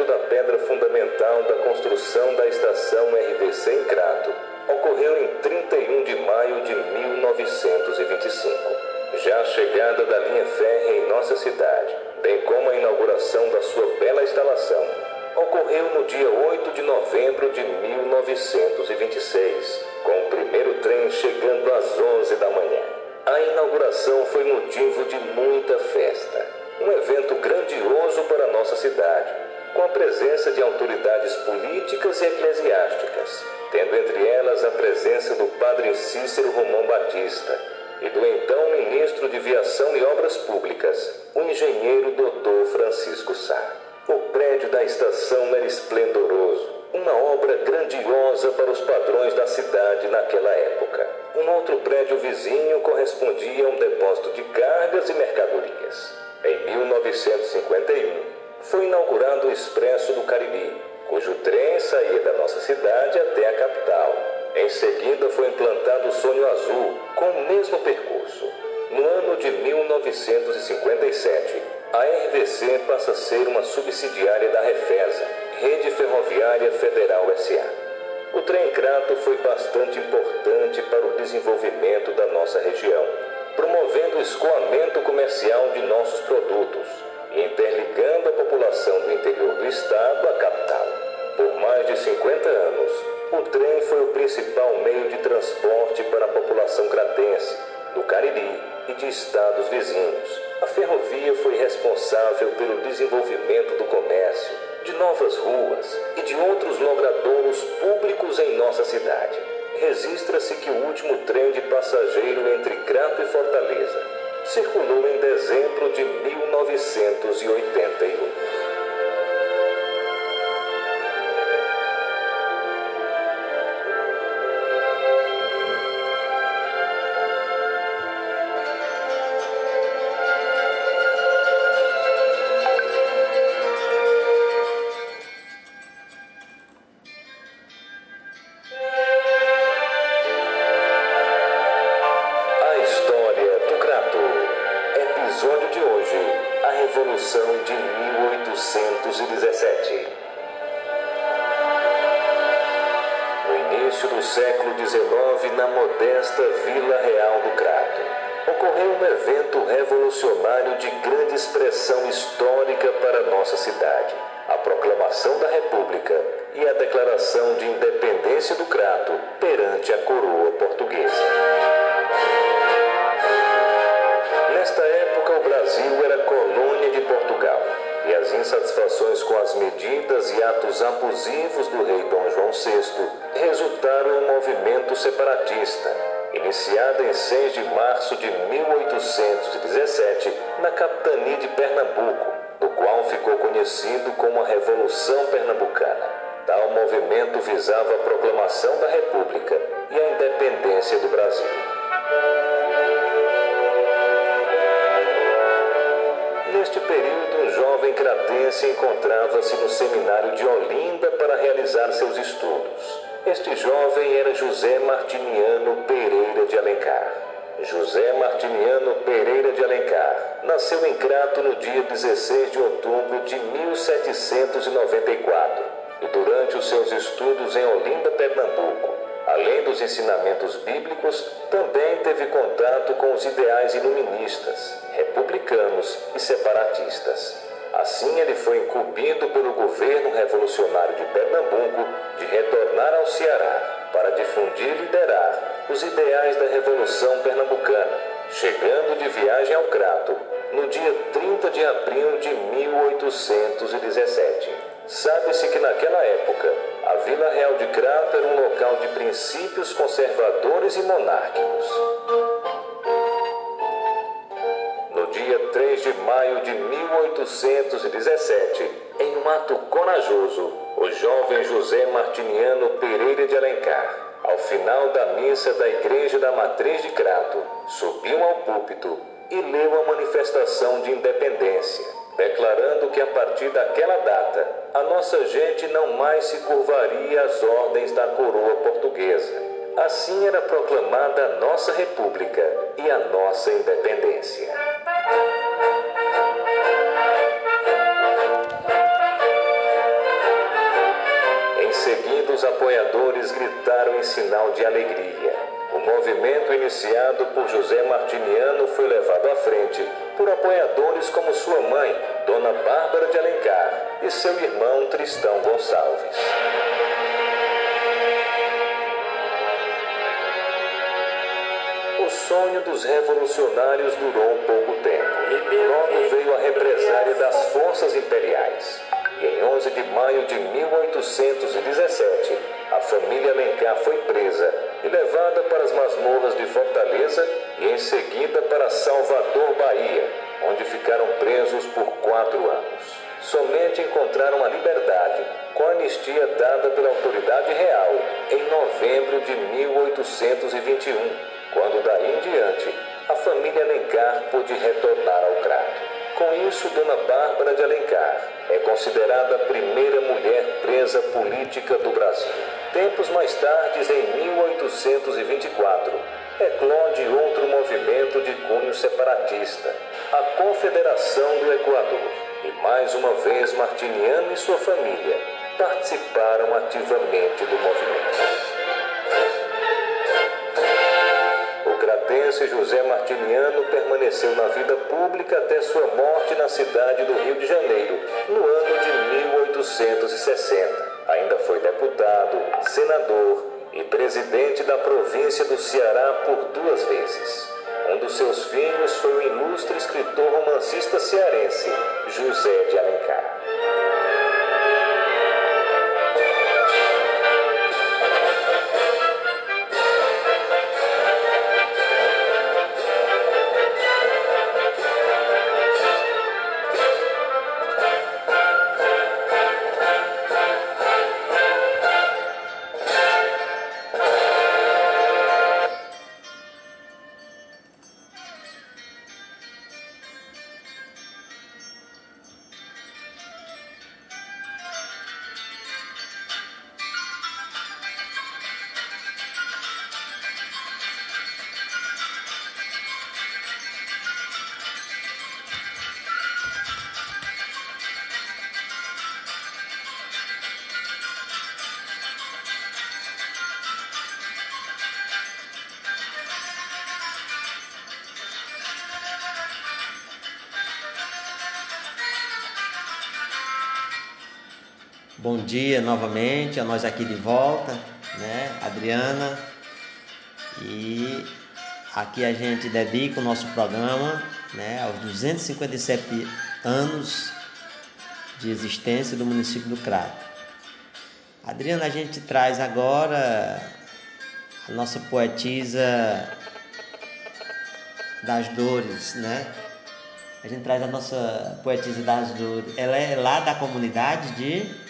Da pedra fundamental da construção da estação RVC em Crato ocorreu em 31 de maio de 1925. Já a chegada da linha férrea em nossa cidade, bem como a inauguração da sua bela instalação, ocorreu no dia 8 de novembro de 1926, com o primeiro trem chegando às 11 da manhã. A inauguração foi motivo de muita festa, um evento grandioso para nossa cidade, com a presença de autoridades políticas e eclesiásticas, tendo entre elas a presença do padre Cícero Romão Batista e do então ministro de Viação e Obras Públicas, o engenheiro Dr. Francisco Sá. O prédio da estação era esplendoroso, uma obra grandiosa para os padrões da cidade naquela época. Um outro prédio vizinho correspondia a um depósito de cargas e mercadorias. Em 1951, foi inaugurado o Expresso do Cariri, cujo trem saía da nossa cidade até a capital. Em seguida, foi implantado o Sonho Azul, com o mesmo percurso. No ano de 1957, a RVC passa a ser uma subsidiária da Refesa, Rede Ferroviária Federal SA. O trem Crato foi bastante importante para o desenvolvimento da nossa região, promovendo o escoamento comercial de nossos produtos interligando a população do interior do estado à capital. Por mais de 50 anos, o trem foi o principal meio de transporte para a população cratense, do Cariri e de estados vizinhos. A ferrovia foi responsável pelo desenvolvimento do comércio, de novas ruas e de outros logradouros públicos em nossa cidade. Registra-se que o último trem de passageiro entre Crato e Fortaleza circulou em dezembro de 1981. De 1794 e durante os seus estudos em Olinda, Pernambuco, além dos ensinamentos bíblicos, também teve contato com os ideais iluministas, republicanos e separatistas. Assim, ele foi incumbido pelo governo revolucionário de Pernambuco de retornar ao Ceará para difundir e liderar os ideais da Revolução Pernambucana, chegando de viagem ao Crato no dia 30 de abril de 1817. Sabe-se que naquela época a Vila Real de Crato era um local de princípios conservadores e monárquicos. No dia 3 de maio de 1817, em um ato corajoso, o jovem José Martiniano Pereira de Alencar, ao final da missa da Igreja da Matriz de Crato, subiu ao púlpito e leu a manifestação de independência, declarando que a partir daquela data a nossa gente não mais se curvaria às ordens da coroa portuguesa. Assim era proclamada a nossa república e a nossa independência. Os apoiadores gritaram em sinal de alegria. O movimento iniciado por José Martiniano foi levado à frente por apoiadores como sua mãe, Dona Bárbara de Alencar, e seu irmão Tristão Gonçalves. O sonho dos revolucionários durou pouco tempo. Logo veio a represária das forças imperiais. E em 11 de maio de 1817, a família Alencar foi presa e levada para as masmorras de Fortaleza e em seguida para Salvador, Bahia, onde ficaram presos por quatro anos. Somente encontraram a liberdade com a anistia dada pela autoridade real em novembro de 1821, quando daí em diante a família Alencar pôde retornar ao Crato. Com isso, Dona Bárbara de Alencar é considerada a primeira mulher presa política do Brasil. Tempos mais tarde, em 1824, eclode outro movimento de cunho separatista, a Confederação do Equador. E mais uma vez, Martiniano e sua família participaram ativamente do movimento. Cratense José Martiniano permaneceu na vida pública até sua morte na cidade do Rio de Janeiro, no ano de 1860. Ainda foi deputado, senador e presidente da província do Ceará por duas vezes. Um dos seus filhos foi o ilustre escritor romancista cearense José de Alencar. Bom dia novamente, a nós aqui de volta, né, Adriana. E aqui a gente dedica o nosso programa, né, aos 257 anos de existência do município do Crato. Adriana, a gente traz agora a nossa poetisa das dores, né? A gente traz a nossa poetisa das dores. Ela é lá da comunidade de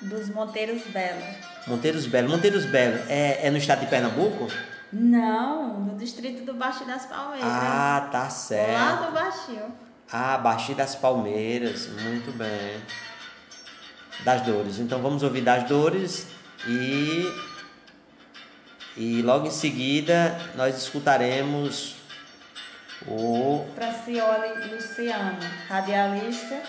dos Monteiros Belo. Monteiros Belo. Monteiros Belo é, é no estado de Pernambuco? Não, no distrito do Baixo das Palmeiras. Ah, tá certo. Lá do Baixio. Ah, Baixi das Palmeiras. Muito bem. Das Dores. Então vamos ouvir Das Dores e. E logo em seguida nós escutaremos o. Francioli Luciano, radialista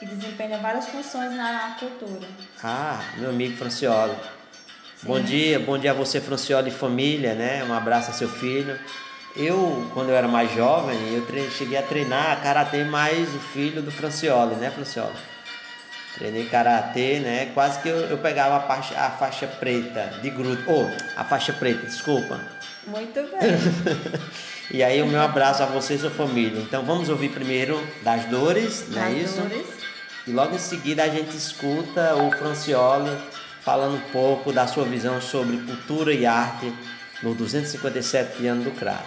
que desempenha várias funções na cultura. Ah, meu amigo Francioli. Bom dia, bom dia a você, Francioli e família, né? Um abraço a seu filho. Eu, quando eu era mais jovem, eu cheguei a treinar karatê mais o filho do Francioli, né, Francioli? Treinei karatê, né? Quase que eu, eu pegava a faixa, a faixa preta de grupo. Oh, a faixa preta, desculpa. Muito bem. E aí o meu abraço a você e sua família. Então vamos ouvir primeiro das dores, não é Das isso? Dores. Logo em seguida a gente escuta o Francioli falando um pouco da sua visão sobre cultura e arte no 257 ano do Crato.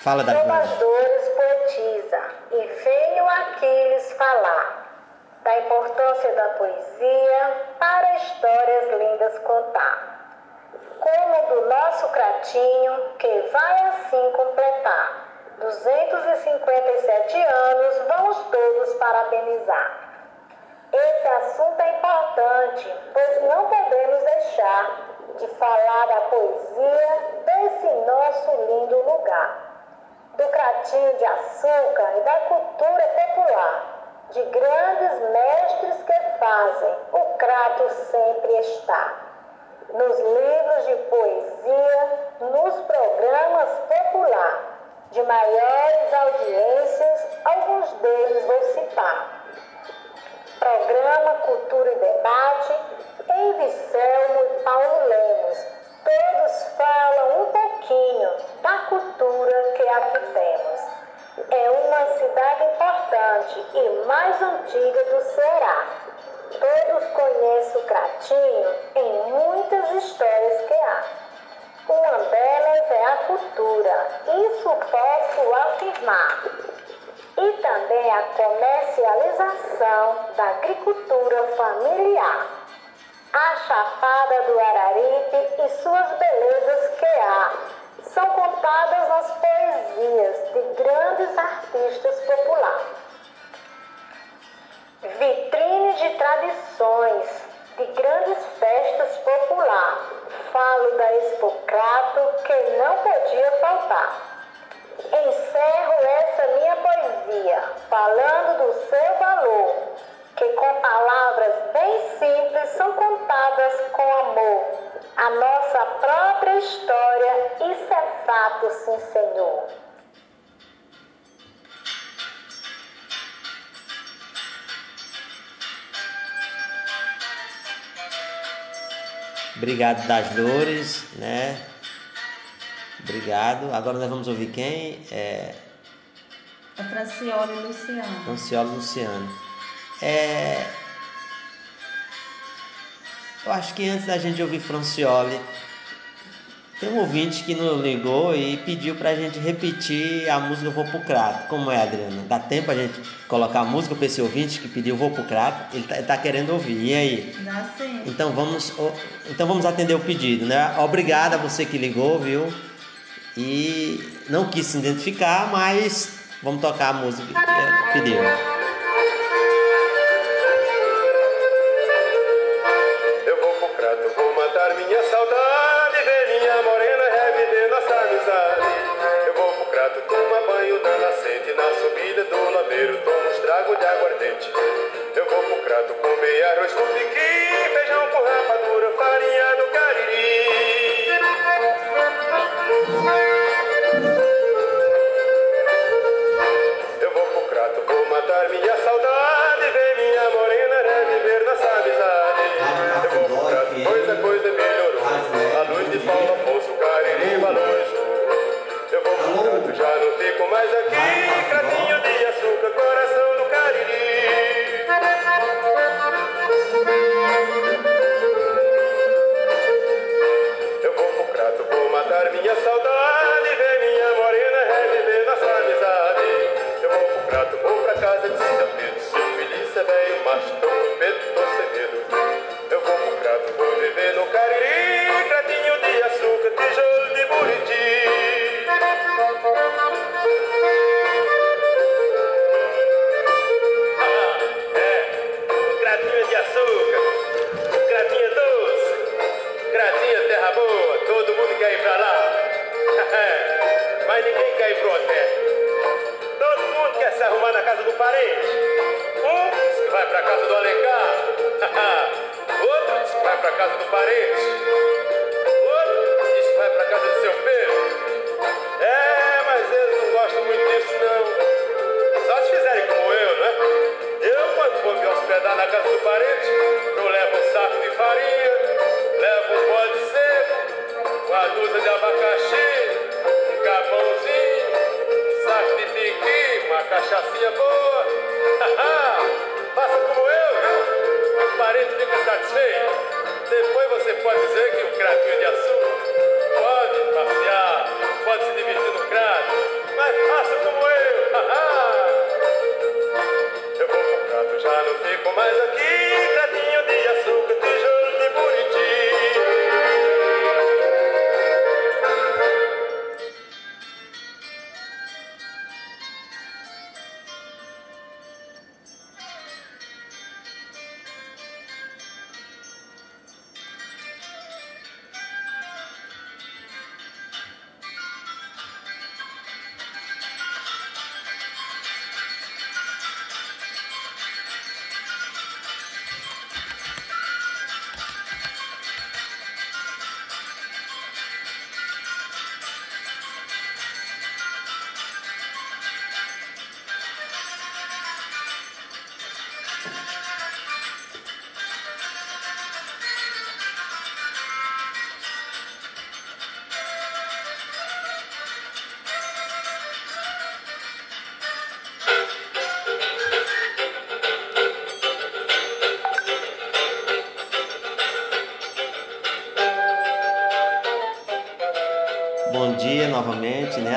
Fala as dores poetiza e venho aqui lhes falar da importância da poesia para histórias lindas contar. Como do nosso cratinho, que vai assim completar 257 anos, vamos todos parabenizar. Esse assunto é importante, pois não podemos deixar de falar da poesia desse nosso lindo lugar do cratinho de açúcar e da cultura popular, de grandes mestres que fazem o crato sempre estar. Nos livros de poesia, nos programas popular, de maiores audiências, alguns deles vou citar. Programa Cultura e Debate, em Vicelmo e Paulo Lemos. Todos falam um pouquinho da cultura que aqui temos. É uma cidade importante e mais antiga do Ceará. Todos conhecem o Cratinho em muitas histórias que há. Uma delas é a cultura, isso posso afirmar e também a comercialização da agricultura familiar. A Chapada do Araripe e suas belezas que há são contadas nas poesias de grandes artistas populares. Vitrine de tradições, de grandes festas populares. Falo da Expocrato que não podia faltar. Encerro essa minha poesia falando do seu valor, que com palavras bem simples são contadas com amor. A nossa própria história, isso é fato, sim, Senhor. Obrigado das dores, né? Obrigado. Agora nós vamos ouvir quem? É É Francioli Luciano. Francioli Luciano. É... Eu acho que antes da gente ouvir Francioli, tem um ouvinte que nos ligou e pediu pra gente repetir a música Vou pro Crato. Como é, Adriana? Dá tempo a gente colocar a música pra esse ouvinte que pediu Vou pro Crato? Ele tá, ele tá querendo ouvir. E aí? Dá sim. Então vamos, então vamos atender o pedido, né? Obrigado a você que ligou, viu? E não quis se identificar, mas vamos tocar a música que pediu.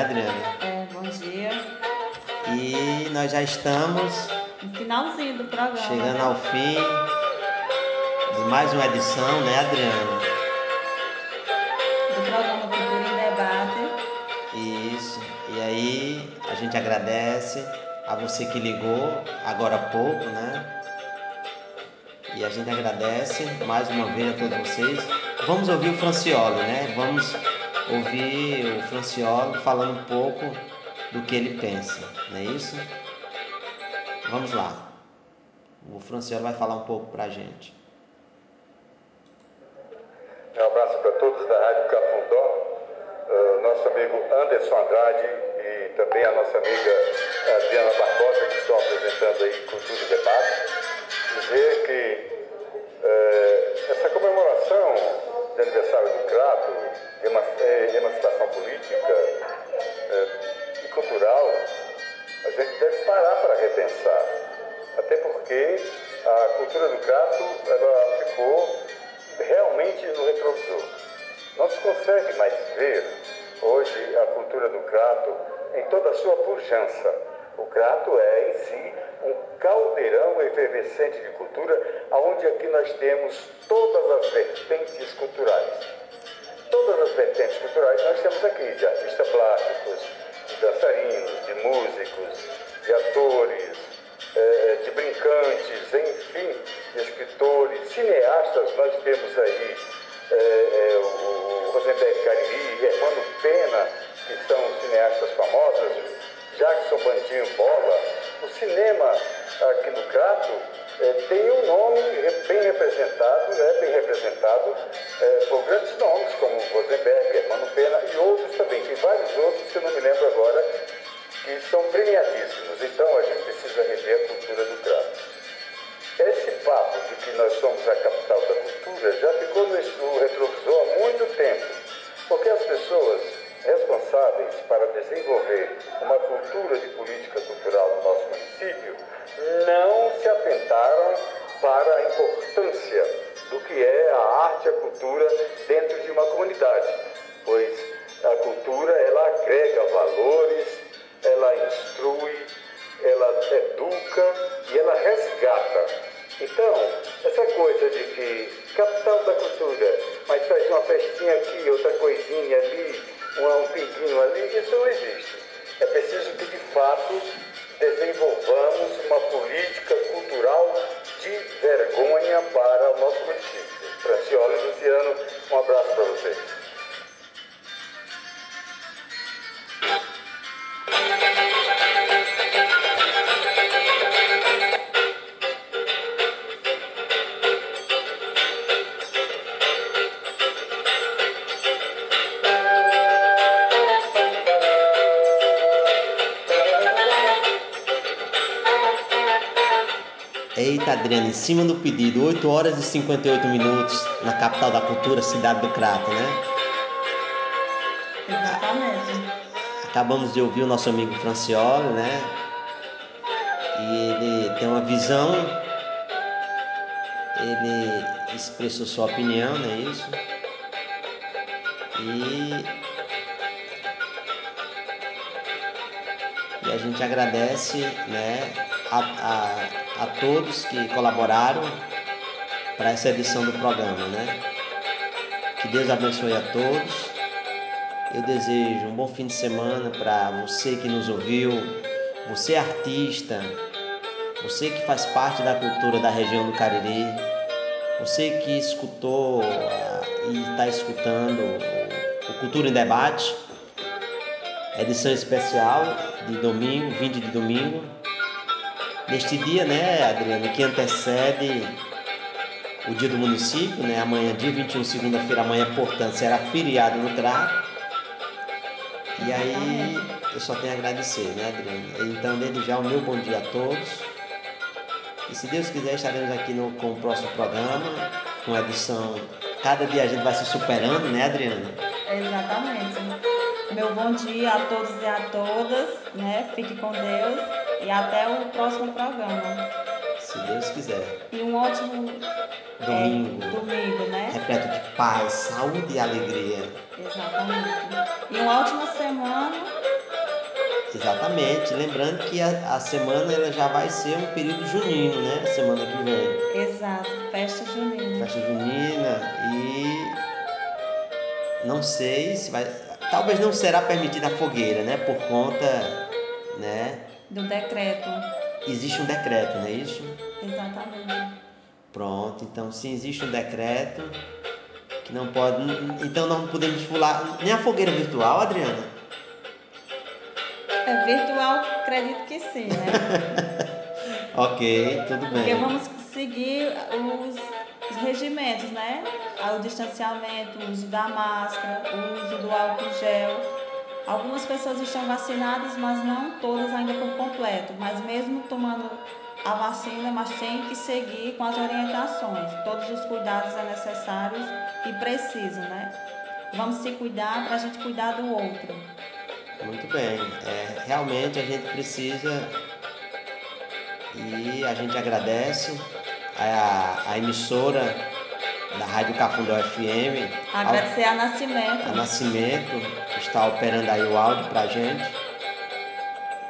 Adriana? É, bom dia. E nós já estamos No finalzinho do programa. chegando ao fim de mais uma edição, né, Adriana? Do programa Cultura em Debate. Isso. E aí a gente agradece a você que ligou agora há pouco, né? E a gente agradece mais uma vez a todos vocês. Vamos ouvir o Francioli, né? Vamos ouvir o Francioli falando um pouco do que ele pensa, não é isso? Vamos lá. O Francioli vai falar um pouco pra gente. Um abraço para todos da Rádio Cafundó, uh, nosso amigo Anderson Andrade e também a nossa amiga Adriana Barbosa, que estão apresentando aí Cultura e Debate. Dizer que uh, essa comemoração de aniversário do Crato, eh, emancipação política uh, e cultural, a gente deve parar para repensar. Até porque a cultura do Crato ela ficou realmente no retrovisor. Não se consegue mais ver hoje a cultura do Crato em toda a sua pujança. O Crato é em si um caldeirão efervescente de cultura, onde aqui nós temos todas as vertentes culturais. Todas as vertentes culturais nós temos aqui, de artistas plásticos, de dançarinos, de músicos, de atores, eh, de brincantes, enfim, de escritores, cineastas, nós temos aí eh, eh, o Rosenberg Cariri, Hermano Pena, que são cineastas famosos, Jackson Bandinho Bola. O cinema aqui no Crato eh, tem um nome bem representado, né, bem representado eh, por grandes nomes, como Rosenberg, Hermano Pena e outros também. Tem vários outros que eu não me lembro agora, que são premiadíssimos. Então a gente precisa rever a cultura do Crato. Esse papo de que nós somos a capital da cultura já ficou no retrovisor há muito tempo, porque as pessoas responsáveis para desenvolver uma cultura de política cultural no nosso município não se atentaram para a importância do que é a arte e a cultura dentro de uma comunidade, pois a cultura ela agrega valores, ela instrui, ela educa e ela resgata. Então, essa coisa de que capital da cultura coisinha aqui, outra coisinha ali, um, pinguinho ali, isso não existe. É preciso que, de fato, desenvolvamos uma política cultural de vergonha para o nosso município. Franciola e Luciano, um abraço para vocês. Eita, Adriana, em cima do pedido, 8 horas e 58 minutos na capital da cultura, cidade do Crato, né? Exatamente. Acabamos de ouvir o nosso amigo Francioli, né? E ele tem uma visão, ele expressou sua opinião, não é isso? E, e a gente agradece, né, a, a, a todos que colaboraram para essa edição do programa, né? Que Deus abençoe a todos. Eu desejo um bom fim de semana para você que nos ouviu, você artista, você que faz parte da cultura da região do Cariri, você que escutou ah, e está escutando o Cultura em Debate, edição especial de domingo, 20 de domingo. Neste dia, né, Adriano, que antecede o dia do município, né? Amanhã, dia 21, segunda-feira, amanhã, portanto, será feriado no Crato. E aí, eu só tenho a agradecer, né, Adriano? Então, desde já, o meu bom dia a todos. E se Deus quiser, estaremos aqui no, com o próximo programa, com a edição. Cada dia a gente vai se superando, né, Adriana? Exatamente. Meu bom dia a todos e a todas, né? Fique com Deus e até o próximo programa. Se Deus quiser. E um ótimo Domingo. é, domingo, né? Repleto de paz, saúde e alegria. Exatamente. E uma ótima semana. Exatamente. Lembrando que a, a semana ela já vai ser um período junino, né? A semana que vem. Exato. Festa junina. Festa junina e não sei se vai. Talvez não será permitida a fogueira, né? Por conta, né? Do decreto. Existe um decreto, não é isso? Exatamente. Pronto, então se existe um decreto que não pode. Então não podemos pular nem a fogueira virtual, Adriana? É virtual, acredito que sim, né? Ok, tudo bem. Porque vamos seguir os, os regimentos, né? O distanciamento, o uso da máscara, o uso do álcool gel. Algumas pessoas estão vacinadas, mas não todas ainda por completo. Mas mesmo tomando a vacina, mas tem que seguir com as orientações. Todos os cuidados é necessários e precisam, né? Vamos se cuidar para a gente cuidar do outro. Muito bem. É, realmente a gente precisa e a gente agradece a, a emissora da Rádio Cafundó FM. Agradecer a Nascimento. A Nascimento, está operando aí o áudio pra gente.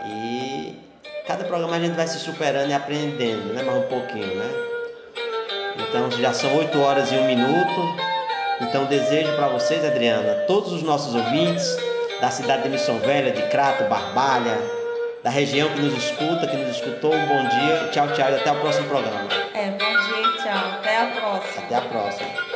E cada programa a gente vai se superando e aprendendo, né? Mais um pouquinho, né? Então já são 8 horas e 1 minuto. Então desejo para vocês, Adriana, todos os nossos ouvintes da cidade de Missão Velha, de Crato, Barbalha, da região que nos escuta, que nos escutou, um bom dia, tchau, tchau e até o próximo programa. É, bom dia e tchau. Até a próxima. Até a próxima.